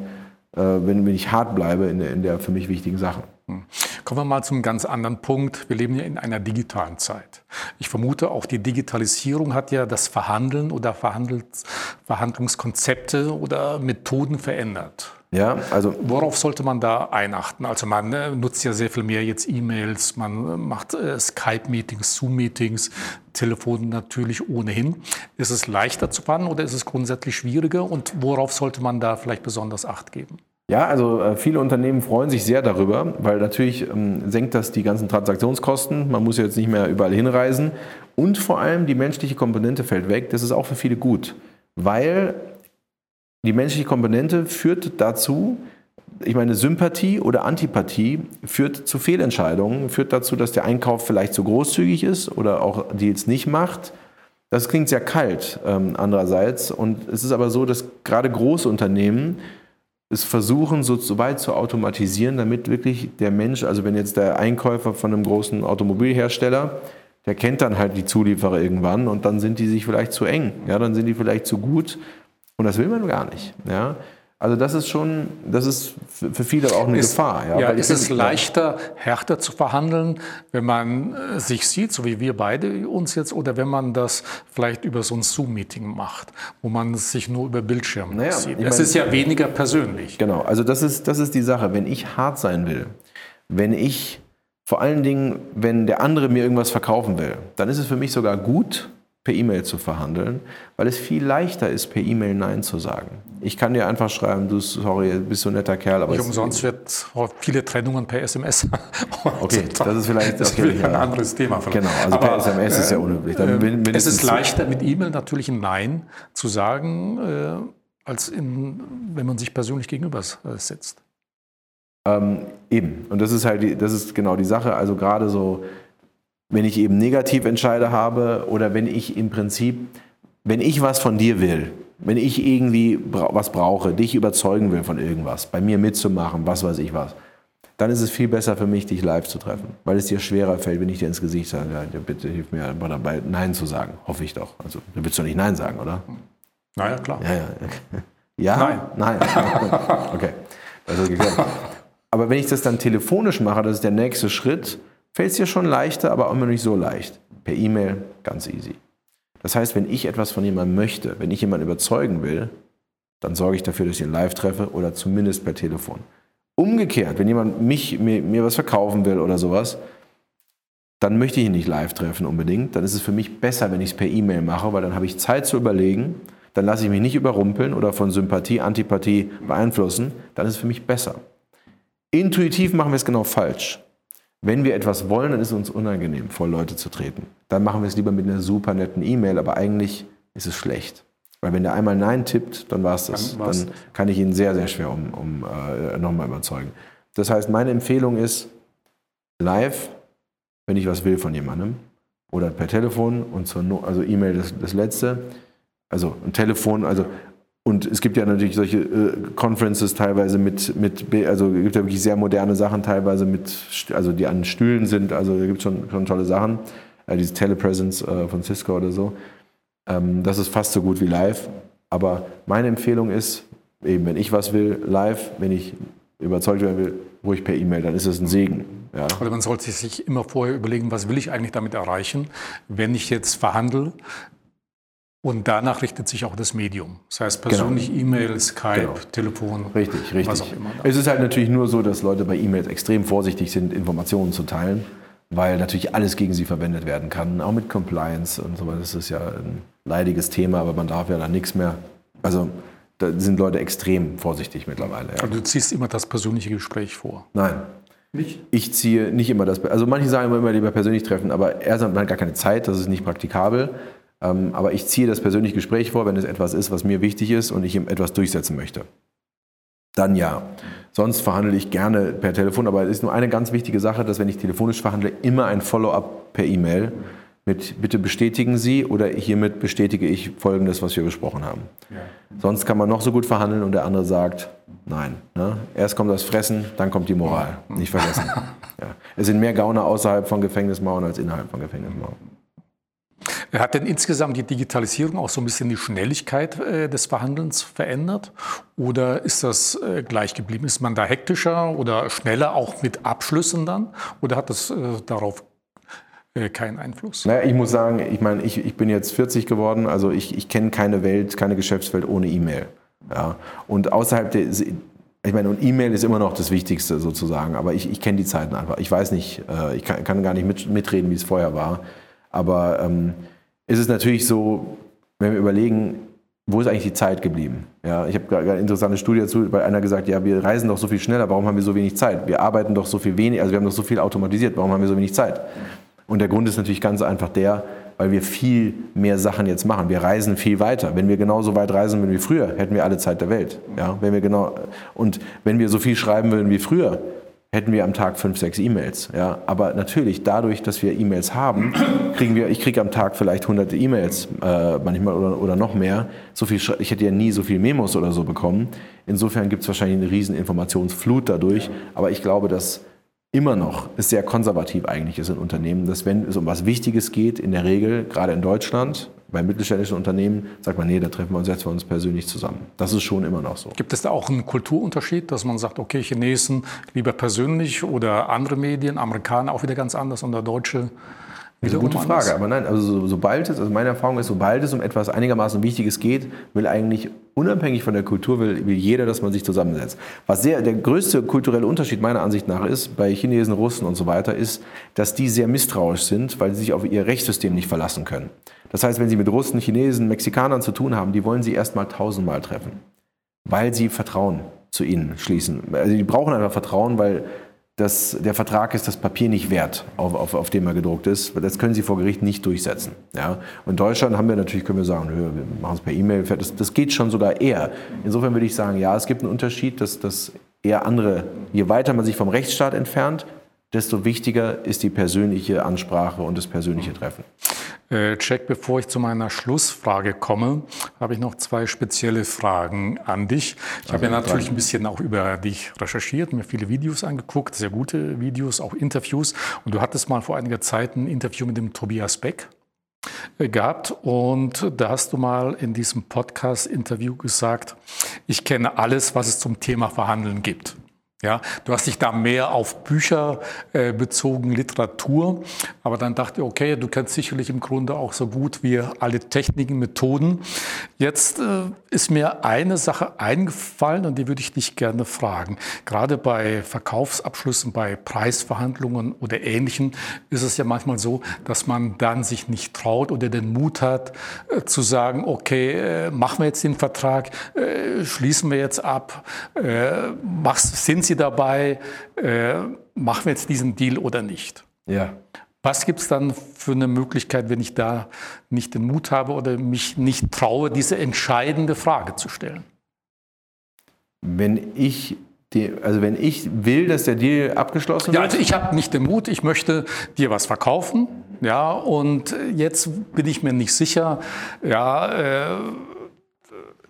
wenn, wenn ich hart bleibe in der, in der für mich wichtigen Sache. Hm. Kommen wir mal zum ganz anderen Punkt. Wir leben ja in einer digitalen Zeit. Ich vermute, auch die Digitalisierung hat ja das Verhandeln oder Verhandlungskonzepte oder Methoden verändert. Ja, also worauf sollte man da einachten? Also man äh, nutzt ja sehr viel mehr jetzt E-Mails, man äh, macht äh, Skype-Meetings, Zoom-Meetings, Telefon natürlich ohnehin. Ist es leichter zu verhandeln oder ist es grundsätzlich schwieriger? Und worauf sollte man da vielleicht besonders Acht geben? Ja, also äh, viele Unternehmen freuen sich sehr darüber, weil natürlich ähm, senkt das die ganzen Transaktionskosten. Man muss jetzt nicht mehr überall hinreisen. Und vor allem die menschliche Komponente fällt weg. Das ist auch für viele gut, weil die menschliche Komponente führt dazu, ich meine, Sympathie oder Antipathie führt zu Fehlentscheidungen, führt dazu, dass der Einkauf vielleicht zu großzügig ist oder auch Deals nicht macht. Das klingt sehr kalt ähm, andererseits. Und es ist aber so, dass gerade Großunternehmen es versuchen, so weit zu automatisieren, damit wirklich der Mensch, also wenn jetzt der Einkäufer von einem großen Automobilhersteller, der kennt dann halt die Zulieferer irgendwann und dann sind die sich vielleicht zu eng, ja, dann sind die vielleicht zu gut und das will man gar nicht. Ja? Also das ist schon, das ist für viele auch eine ist, Gefahr. Ja, ja ist es leichter, härter zu verhandeln, wenn man äh, sich sieht, so wie wir beide uns jetzt, oder wenn man das vielleicht über so ein Zoom-Meeting macht, wo man sich nur über Bildschirm naja, sieht. Es ist ja weniger persönlich. Genau, also das ist, das ist die Sache. Wenn ich hart sein will, wenn ich vor allen Dingen, wenn der andere mir irgendwas verkaufen will, dann ist es für mich sogar gut, per E-Mail zu verhandeln, weil es viel leichter ist, per E-Mail Nein zu sagen. Ich kann dir einfach schreiben, du, sorry, bist so ein netter Kerl, aber... Nicht umsonst wird viele Trennungen per SMS. okay, das ist vielleicht das okay, ein ja. anderes Thema. Vielleicht. Genau, also aber, per SMS äh, ist ja unüblich. Äh, es ist leichter, mit E-Mail natürlich ein Nein zu sagen, äh, als in, wenn man sich persönlich gegenüber äh, sitzt. Ähm, eben, und das ist halt, die, das ist genau die Sache, also gerade so wenn ich eben Negativentscheide habe oder wenn ich im Prinzip, wenn ich was von dir will, wenn ich irgendwie was brauche, dich überzeugen will von irgendwas, bei mir mitzumachen, was weiß ich was, dann ist es viel besser für mich, dich live zu treffen, weil es dir schwerer fällt, wenn ich dir ins Gesicht sage, ja, bitte hilf mir mal dabei, Nein zu sagen. Hoffe ich doch. Also, du willst doch nicht Nein sagen, oder? Naja, klar. Ja, ja. ja? Nein. Nein. okay. Geklärt. Aber wenn ich das dann telefonisch mache, das ist der nächste Schritt, fällt es dir schon leichter, aber auch immer nicht so leicht. Per E-Mail ganz easy. Das heißt, wenn ich etwas von jemandem möchte, wenn ich jemanden überzeugen will, dann sorge ich dafür, dass ich ihn live treffe oder zumindest per Telefon. Umgekehrt, wenn jemand mich, mir, mir was verkaufen will oder sowas, dann möchte ich ihn nicht live treffen unbedingt. Dann ist es für mich besser, wenn ich es per E-Mail mache, weil dann habe ich Zeit zu überlegen. Dann lasse ich mich nicht überrumpeln oder von Sympathie, Antipathie beeinflussen. Dann ist es für mich besser. Intuitiv machen wir es genau falsch. Wenn wir etwas wollen, dann ist es uns unangenehm, vor Leute zu treten. Dann machen wir es lieber mit einer super netten E-Mail, aber eigentlich ist es schlecht. Weil wenn der einmal Nein tippt, dann war es das. Dann, kann ich ihn sehr, sehr schwer um, um äh, nochmal überzeugen. Das heißt, meine Empfehlung ist live, wenn ich was will von jemandem, oder per Telefon und zur no also E-Mail das, das letzte. Also ein Telefon, also und es gibt ja natürlich solche äh, Conferences teilweise mit, mit, also es gibt ja wirklich sehr moderne Sachen teilweise mit, also die an Stühlen sind, also da gibt es schon, schon tolle Sachen. Äh, dieses Telepresence äh, von Cisco oder so. Ähm, das ist fast so gut wie live. Aber meine Empfehlung ist, eben, wenn ich was will, live, wenn ich überzeugt werden will, ruhig per E-Mail, dann ist es ein Segen. Ja. Also man sollte sich immer vorher überlegen, was will ich eigentlich damit erreichen, wenn ich jetzt verhandle, und danach richtet sich auch das Medium. Das heißt persönlich genau. E-Mail, Skype, genau. Telefon. Richtig, richtig. Was auch immer. Es ist halt natürlich nur so, dass Leute bei E-Mails extrem vorsichtig sind, Informationen zu teilen, weil natürlich alles gegen sie verwendet werden kann, auch mit Compliance und so weiter. Das ist ja ein leidiges Thema, aber man darf ja da nichts mehr. Also da sind Leute extrem vorsichtig mittlerweile. Ja. Also du ziehst immer das persönliche Gespräch vor. Nein. Nicht? Ich ziehe nicht immer das. Also manche sagen immer lieber persönlich treffen, aber erst hat man gar keine Zeit, das ist nicht praktikabel. Ähm, aber ich ziehe das persönliche Gespräch vor, wenn es etwas ist, was mir wichtig ist und ich ihm etwas durchsetzen möchte. Dann ja. Sonst verhandle ich gerne per Telefon, aber es ist nur eine ganz wichtige Sache, dass wenn ich telefonisch verhandle, immer ein Follow-up per E-Mail mit bitte bestätigen Sie oder hiermit bestätige ich Folgendes, was wir besprochen haben. Ja. Sonst kann man noch so gut verhandeln und der andere sagt, nein. Ne? Erst kommt das Fressen, dann kommt die Moral. Nicht vergessen. ja. Es sind mehr Gauner außerhalb von Gefängnismauern als innerhalb von Gefängnismauern. Hat denn insgesamt die Digitalisierung auch so ein bisschen die Schnelligkeit äh, des Verhandelns verändert? Oder ist das äh, gleich geblieben? Ist man da hektischer oder schneller auch mit Abschlüssen dann? Oder hat das äh, darauf keinen Einfluss? Naja, ich muss sagen, ich meine, ich, ich bin jetzt 40 geworden, also ich, ich kenne keine Welt, keine Geschäftswelt ohne E-Mail. Ja. Und außerhalb der, ich meine, und E-Mail ist immer noch das Wichtigste sozusagen, aber ich, ich kenne die Zeiten einfach. Ich weiß nicht, ich kann, kann, gar nicht mit, mitreden, wie es vorher war. Aber ähm, ist es natürlich so, wenn wir überlegen, wo ist eigentlich die Zeit geblieben? Ja, ich habe gerade eine interessante Studie dazu, weil einer gesagt, ja, wir reisen doch so viel schneller, warum haben wir so wenig Zeit? Wir arbeiten doch so viel wenig, also wir haben doch so viel automatisiert, warum haben wir so wenig Zeit? Und der Grund ist natürlich ganz einfach der, weil wir viel mehr Sachen jetzt machen. Wir reisen viel weiter. Wenn wir genauso weit reisen würden wie früher, hätten wir alle Zeit der Welt. Ja, wenn wir genau, und wenn wir so viel schreiben würden wie früher, hätten wir am Tag fünf, sechs E-Mails. Ja, aber natürlich, dadurch, dass wir E-Mails haben, kriegen wir, ich kriege am Tag vielleicht hunderte E-Mails, äh, manchmal oder, oder noch mehr. So viel, ich hätte ja nie so viel Memos oder so bekommen. Insofern gibt es wahrscheinlich eine riesen Informationsflut dadurch. Aber ich glaube, dass immer noch es sehr konservativ eigentlich ist in Unternehmen, dass wenn es um was Wichtiges geht, in der Regel, gerade in Deutschland, Bei mittelständischen Unternehmen sagt man, nee, da treffen wir uns jetzt für uns persönlich zusammen. Das ist schon immer noch so. Gibt es da auch einen Kulturunterschied, dass man sagt, okay, Chinesen lieber persönlich oder andere Medien, Amerikaner auch wieder ganz anders und der Deutsche das ist eine gute Frage, aber nein, also so, sobald es, also meine Erfahrung ist, sobald es um etwas einigermaßen Wichtiges geht, will eigentlich unabhängig von der Kultur, will, will jeder, dass man sich zusammensetzt. Was sehr, der größte kulturelle Unterschied meiner Ansicht nach ist, bei Chinesen, Russen und so weiter, ist, dass die sehr misstrauisch sind, weil sie sich auf ihr Rechtssystem nicht verlassen können. Das heißt, wenn sie mit Russen, Chinesen, Mexikanern zu tun haben, die wollen sie erstmal tausendmal treffen, weil sie Vertrauen zu ihnen schließen. Also die brauchen einfach Vertrauen, weil dass der Vertrag ist das Papier nicht wert, auf, auf, auf dem er gedruckt ist. Das können Sie vor Gericht nicht durchsetzen. Ja? Und in Deutschland haben wir natürlich, können wir sagen, wir machen es per E-Mail, das, das geht schon sogar eher. Insofern würde ich sagen, ja, es gibt einen Unterschied, dass, dass eher andere, je weiter man sich vom Rechtsstaat entfernt, desto wichtiger ist die persönliche Ansprache und das persönliche Treffen. Äh, Jack, bevor ich zu meiner Schlussfrage komme, habe ich noch zwei spezielle Fragen an dich. Ich habe ja natürlich ein bisschen auch über dich recherchiert, mir viele Videos angeguckt, sehr gute Videos, auch Interviews. Und du hattest mal vor einiger Zeit ein Interview mit dem Tobias Beck äh, gehabt und da hast du mal in diesem Podcast-Interview gesagt, ich kenne alles, was es zum Thema Verhandeln gibt. Ja, du hast dich da mehr auf Bücher äh, bezogen, Literatur, aber dann dachte ich, okay, du kennst sicherlich im Grunde auch so gut wie alle Techniken, Methoden. Jetzt äh, ist mir eine Sache eingefallen und die würde ich dich gerne fragen. Gerade bei Verkaufsabschlüssen, bei Preisverhandlungen oder Ähnlichem ist es ja manchmal so, dass man dann sich nicht traut oder den Mut hat äh, zu sagen, okay, äh, machen wir jetzt den Vertrag, äh, schließen wir jetzt ab, äh, machst, sind Sie dabei, äh, machen wir jetzt diesen Deal oder nicht? Ja. Was gibt es dann für eine Möglichkeit, wenn ich da nicht den Mut habe oder mich nicht traue, diese entscheidende Frage zu stellen? Wenn ich die, also wenn ich will, dass der Deal abgeschlossen wird? Ja, also ich habe nicht den Mut, ich möchte dir was verkaufen, ja, und jetzt bin ich mir nicht sicher, ja, äh,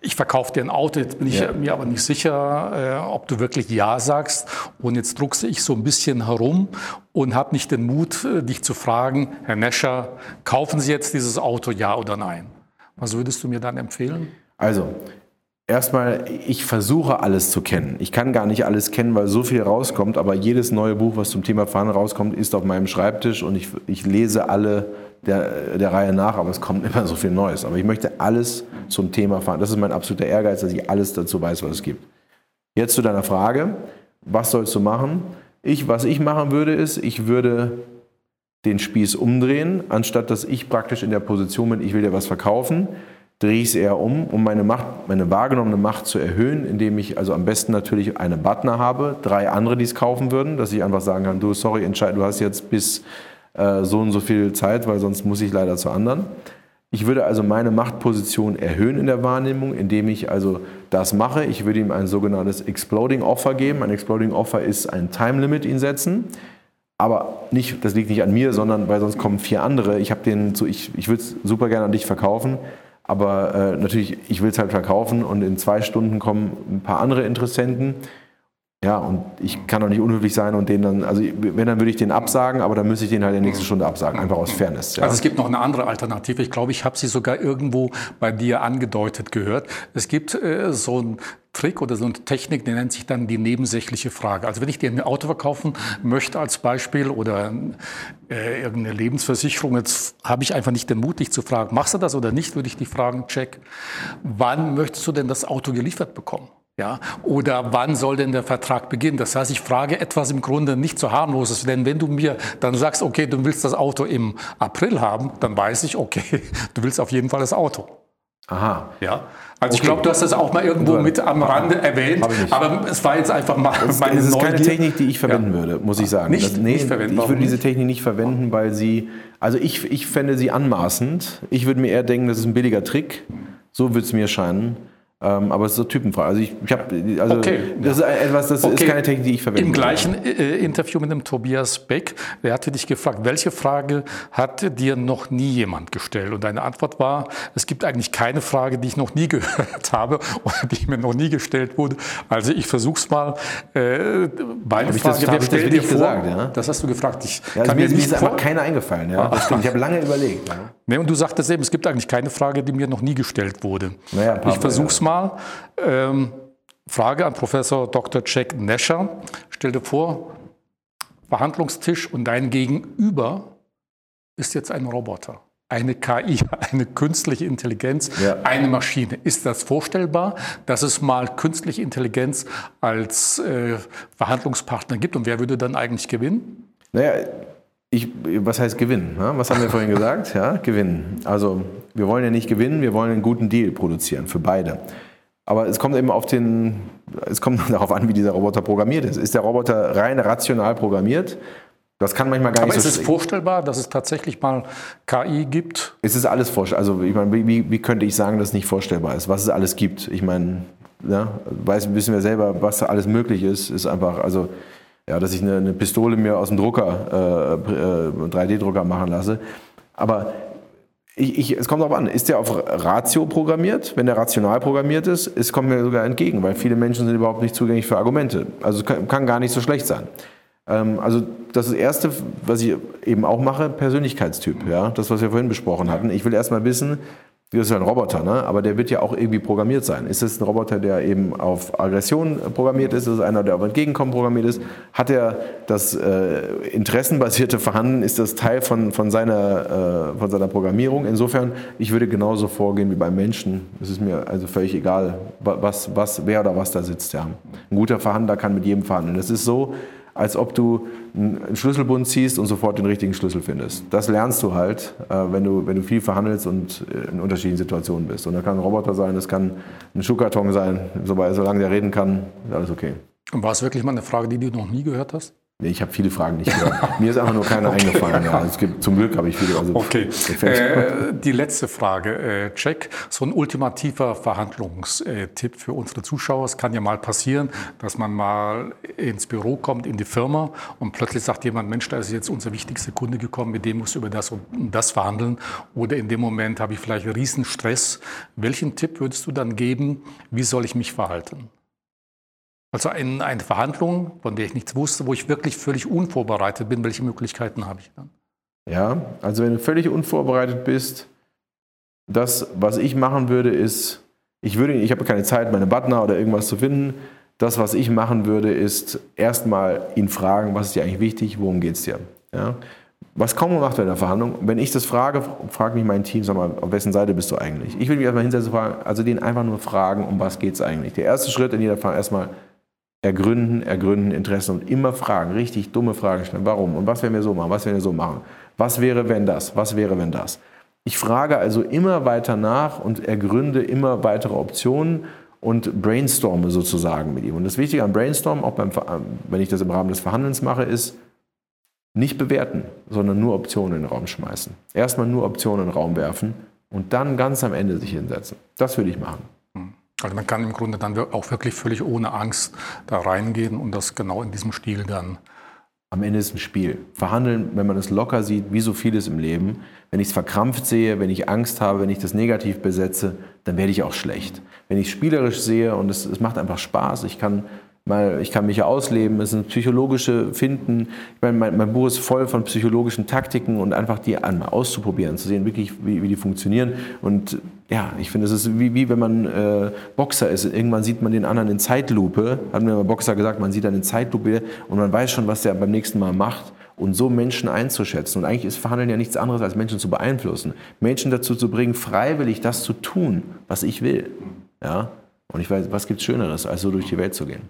ich verkaufe dir ein Auto, jetzt bin ich ja. mir aber nicht sicher, äh, ob du wirklich Ja sagst. Und jetzt druckse ich so ein bisschen herum und habe nicht den Mut, äh, dich zu fragen, Herr Nescher, kaufen Sie jetzt dieses Auto, ja oder nein? Was würdest du mir dann empfehlen? Also, erstmal, ich versuche alles zu kennen. Ich kann gar nicht alles kennen, weil so viel rauskommt, aber jedes neue Buch, was zum Thema Fahren rauskommt, ist auf meinem Schreibtisch und ich, ich lese alle der, der Reihe nach, aber es kommt immer so viel Neues. Aber ich möchte alles zum Thema fahren. Das ist mein absoluter Ehrgeiz, dass ich alles dazu weiß, was es gibt. Jetzt zu deiner Frage, was sollst du machen? Ich, was ich machen würde, ist, ich würde den Spieß umdrehen, anstatt dass ich praktisch in der Position bin, ich will dir was verkaufen, drehe ich es eher um, um meine Macht, meine wahrgenommene Macht zu erhöhen, indem ich also am besten natürlich eine Butner habe, drei andere, die es kaufen würden, dass ich einfach sagen kann, du, sorry, entscheid, du hast jetzt bis äh, so und so viel Zeit, weil sonst muss ich leider zu anderen. Ich würde also meine Machtposition erhöhen in der Wahrnehmung, indem ich also das mache. Ich würde ihm ein sogenanntes Exploding Offer geben. Ein Exploding Offer ist ein Time Limit ihn setzen. Aber nicht, das liegt nicht an mir, sondern weil sonst kommen vier andere. Ich so, ich, ich würde es super gerne an dich verkaufen, aber äh, natürlich, ich will es halt verkaufen und in zwei Stunden kommen ein paar andere Interessenten ja, und ich kann doch nicht unhöflich sein und den dann, also wenn, dann würde ich den absagen, aber dann müsste ich den halt in der nächsten Stunde absagen, einfach aus Fairness. Ja. Also es gibt noch eine andere Alternative. Ich glaube, ich habe sie sogar irgendwo bei dir angedeutet gehört. Es gibt äh, so ein Trick oder so eine Technik, die nennt sich dann die nebensächliche Frage. Also wenn ich dir ein Auto verkaufen möchte als Beispiel oder äh, irgendeine Lebensversicherung, jetzt habe ich einfach nicht den Mut, dich zu fragen, machst du das oder nicht, würde ich dich fragen, check, wann möchtest du denn das Auto geliefert bekommen? Ja, oder wann soll denn der Vertrag beginnen? Das heißt, ich frage etwas im Grunde nicht so harmloses, denn wenn du mir dann sagst, okay, du willst das Auto im April haben, dann weiß ich, okay, du willst auf jeden Fall das Auto. Aha. Ja. Also okay. ich glaube, du hast das auch mal irgendwo mit am Rande erwähnt, aber es war jetzt einfach mal das, meine Das ist Neugier. keine Technik, die ich verwenden ja. würde, muss ich sagen. Nicht, das, nee, nicht verwenden. Ich würde diese Technik nicht verwenden, weil sie, also ich, ich fände sie anmaßend. Ich würde mir eher denken, das ist ein billiger Trick. So würde es mir scheinen. Ähm, aber es ist so Typenfrei. Also ich, ich habe, also okay. das ist etwas, das okay. ist keine Technik, die ich verwende. Im gleichen äh, Interview mit dem Tobias Beck, der hatte dich gefragt, welche Frage hat dir noch nie jemand gestellt? Und deine Antwort war, es gibt eigentlich keine Frage, die ich noch nie gehört habe oder die mir noch nie gestellt wurde. Also ich versuche es mal. Äh, meine Frage, wer stellt dir vor? Gesagt, ja? Das hast du gefragt. Ich ja, also mir ist, mir ist einfach keine eingefallen. Ja? Das stimmt. Ich habe lange überlegt. Ja? Nee, und du sagtest eben, es gibt eigentlich keine Frage, die mir noch nie gestellt wurde. Naja, ich versuche es mal. Ähm, Frage an Professor Dr. Jack Nasher. Stell dir vor, Verhandlungstisch und dein Gegenüber ist jetzt ein Roboter eine KI, eine künstliche Intelligenz, ja. eine Maschine. Ist das vorstellbar, dass es mal künstliche Intelligenz als äh, Verhandlungspartner gibt? Und wer würde dann eigentlich gewinnen? Naja, ich, was heißt gewinnen? Was haben wir vorhin gesagt? Ja, gewinnen. Also wir wollen ja nicht gewinnen, wir wollen einen guten Deal produzieren für beide. Aber es kommt eben auf den, es kommt darauf an, wie dieser Roboter programmiert ist. Ist der Roboter rein rational programmiert? Das kann manchmal gar Aber nicht so. Ist es vorstellbar, dass es tatsächlich mal KI gibt? Es ist alles vorstellbar. Also ich meine, wie, wie, könnte ich sagen, dass es nicht vorstellbar ist? Was es alles gibt? Ich meine, ja, weiß, wissen wir selber, was da alles möglich ist, ist einfach, also ja, dass ich eine, eine Pistole mir aus dem Drucker, äh, äh, 3D-Drucker machen lasse. Aber ich, ich, es kommt darauf an, ist der auf Ratio programmiert? Wenn der rational programmiert ist, es kommt mir sogar entgegen, weil viele Menschen sind überhaupt nicht zugänglich für Argumente. Also kann, kann gar nicht so schlecht sein. Ähm, also das das Erste, was ich eben auch mache, Persönlichkeitstyp. Ja? Das, was wir vorhin besprochen hatten. Ich will erstmal wissen, das ist ein Roboter, ne? aber der wird ja auch irgendwie programmiert sein. Ist es ein Roboter, der eben auf Aggression programmiert ist? Ist es einer, der auf Entgegenkommen programmiert ist? Hat er das äh, interessenbasierte Verhandeln? Ist das Teil von, von, seiner, äh, von seiner Programmierung? Insofern, ich würde genauso vorgehen wie beim Menschen. Es ist mir also völlig egal, was, was, wer oder was da sitzt. Ja. Ein guter Verhandler kann mit jedem verhandeln. Es ist so, als ob du einen Schlüsselbund ziehst und sofort den richtigen Schlüssel findest. Das lernst du halt, äh, wenn du, wenn du viel verhandelst und äh, in unterschiedlichen Situationen bist. Und das kann ein Roboter sein, das kann ein Schuhkarton sein, solange der reden kann, ist alles okay. Und war es wirklich mal eine Frage, die du noch nie gehört hast? Nee, ich habe viele Fragen nicht gehört. Mir ist einfach nur keine okay. eingefallen. Ja. Es gibt, zum Glück habe ich viele. Also okay. Äh, die letzte Frage, äh, Jack. So ein ultimativer Verhandlungstipp für unsere Zuschauer. Es kann ja mal passieren, dass man mal ins Büro kommt, in die Firma und plötzlich sagt jemand, Mensch, da ist jetzt unser wichtigster Kunde gekommen, mit dem musst du über das und das verhandeln. Oder in dem Moment habe ich vielleicht riesen Stress. Welchen Tipp würdest du dann geben? Wie soll ich mich verhalten? Also in eine Verhandlung, von der ich nichts wusste, wo ich wirklich völlig unvorbereitet bin, welche Möglichkeiten habe ich dann? Ja, also wenn du völlig unvorbereitet bist, das, was ich machen würde, ist, ich würde, ich habe keine Zeit, meine Butner oder irgendwas zu finden. Das, was ich machen würde, ist erstmal ihn fragen, was ist dir eigentlich wichtig, worum geht es dir? Ja? Was kaum gemacht wird in der Verhandlung, wenn ich das frage, fragt mich mein Team, sag mal, auf wessen Seite bist du eigentlich? Ich will mich erstmal hinsetzen und fragen, also den einfach nur fragen, um was geht es eigentlich? Der erste Schritt in jeder Verhandlung erstmal ergründen, ergründen, Interessen und immer fragen, richtig dumme Fragen stellen. Warum? Und was, wenn wir so machen? Was, wenn wir so machen? Was wäre, wenn das? Was wäre, wenn das? Ich frage also immer weiter nach und ergründe immer weitere Optionen und brainstorme sozusagen mit ihm. Und das Wichtige an Brainstorm, auch beim, wenn ich das im Rahmen des Verhandelns mache, ist nicht bewerten, sondern nur Optionen in den Raum schmeißen. Erstmal nur Optionen in den Raum werfen und dann ganz am Ende sich hinsetzen. Das würde ich machen. Also man kann im Grunde dann auch wirklich völlig ohne Angst da reingehen und das genau in diesem Stil dann. Am Ende ist ein Spiel. Verhandeln, wenn man es locker sieht, wie so vieles im Leben. Wenn ich es verkrampft sehe, wenn ich Angst habe, wenn ich das negativ besetze, dann werde ich auch schlecht. Wenn ich es spielerisch sehe und es, es macht einfach Spaß, ich kann Mal, ich kann mich ja ausleben, es sind psychologische Finden. Ich meine, mein, mein, Buch ist voll von psychologischen Taktiken und einfach die einmal auszuprobieren, zu sehen, wirklich, wie, wie die funktionieren. Und ja, ich finde, es ist wie, wie wenn man äh, Boxer ist. Irgendwann sieht man den anderen in Zeitlupe, hat mir mal Boxer gesagt, man sieht dann in Zeitlupe und man weiß schon, was der beim nächsten Mal macht. Und so Menschen einzuschätzen. Und eigentlich ist Verhandeln ja nichts anderes, als Menschen zu beeinflussen. Menschen dazu zu bringen, freiwillig das zu tun, was ich will. Ja? Und ich weiß, was gibt es Schöneres, als so durch die Welt zu gehen?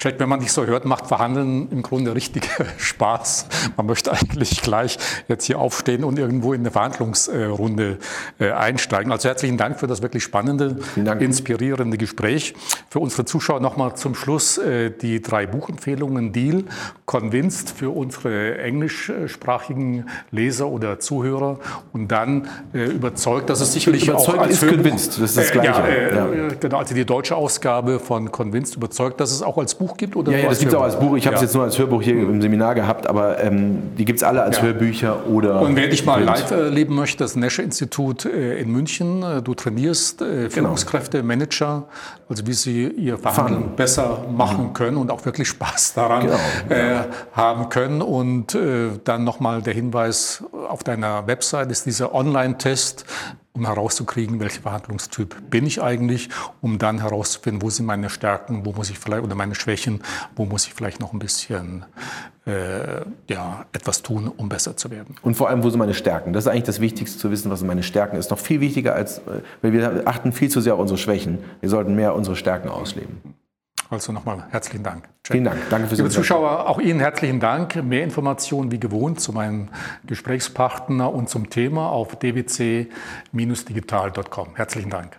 Jack, wenn man dich so hört, macht Verhandeln im Grunde richtig Spaß. Man möchte eigentlich gleich jetzt hier aufstehen und irgendwo in eine Verhandlungsrunde äh, einsteigen. Also herzlichen Dank für das wirklich spannende, inspirierende Gespräch. Für unsere Zuschauer nochmal zum Schluss äh, die drei Buchempfehlungen. Deal, Convinced für unsere englischsprachigen Leser oder Zuhörer und dann äh, überzeugt, dass es sicherlich überzeugt auch als ist Hörbuch, convinced, das ist das Gleiche. Ja, ja. Genau, also die deutsche Ausgabe von Convinced überzeugt, dass es auch als Buch gibt? Oder ja, ja das gibt es auch als Buch. Ich habe es jetzt nur als Hörbuch hier im Seminar gehabt, aber ähm, die gibt es alle als ja. Hörbücher oder. Und wer dich mal live erleben möchte, das Nesche-Institut äh, in München. Äh, du trainierst äh, genau. Führungskräfte, genau. Manager, also wie sie ihr Verhandeln Fun. besser machen mhm. können und auch wirklich Spaß daran genau. äh, haben können. Und äh, dann nochmal der Hinweis auf deiner Website ist dieser Online-Test um herauszukriegen, welcher Verhandlungstyp bin ich eigentlich, um dann herauszufinden, wo sind meine Stärken, wo muss ich vielleicht oder meine Schwächen, wo muss ich vielleicht noch ein bisschen äh, ja, etwas tun, um besser zu werden. Und vor allem, wo sind meine Stärken? Das ist eigentlich das Wichtigste zu wissen, was sind meine Stärken ist. Noch viel wichtiger als, äh, weil wir achten viel zu sehr auf unsere Schwächen. Wir sollten mehr unsere Stärken ausleben. Also nochmal herzlichen Dank. Jack. Vielen Dank. Danke fürs Liebe Zuschauer, auch Ihnen herzlichen Dank. Mehr Informationen wie gewohnt zu meinem Gesprächspartner und zum Thema auf dwc-digital.com. Herzlichen Dank.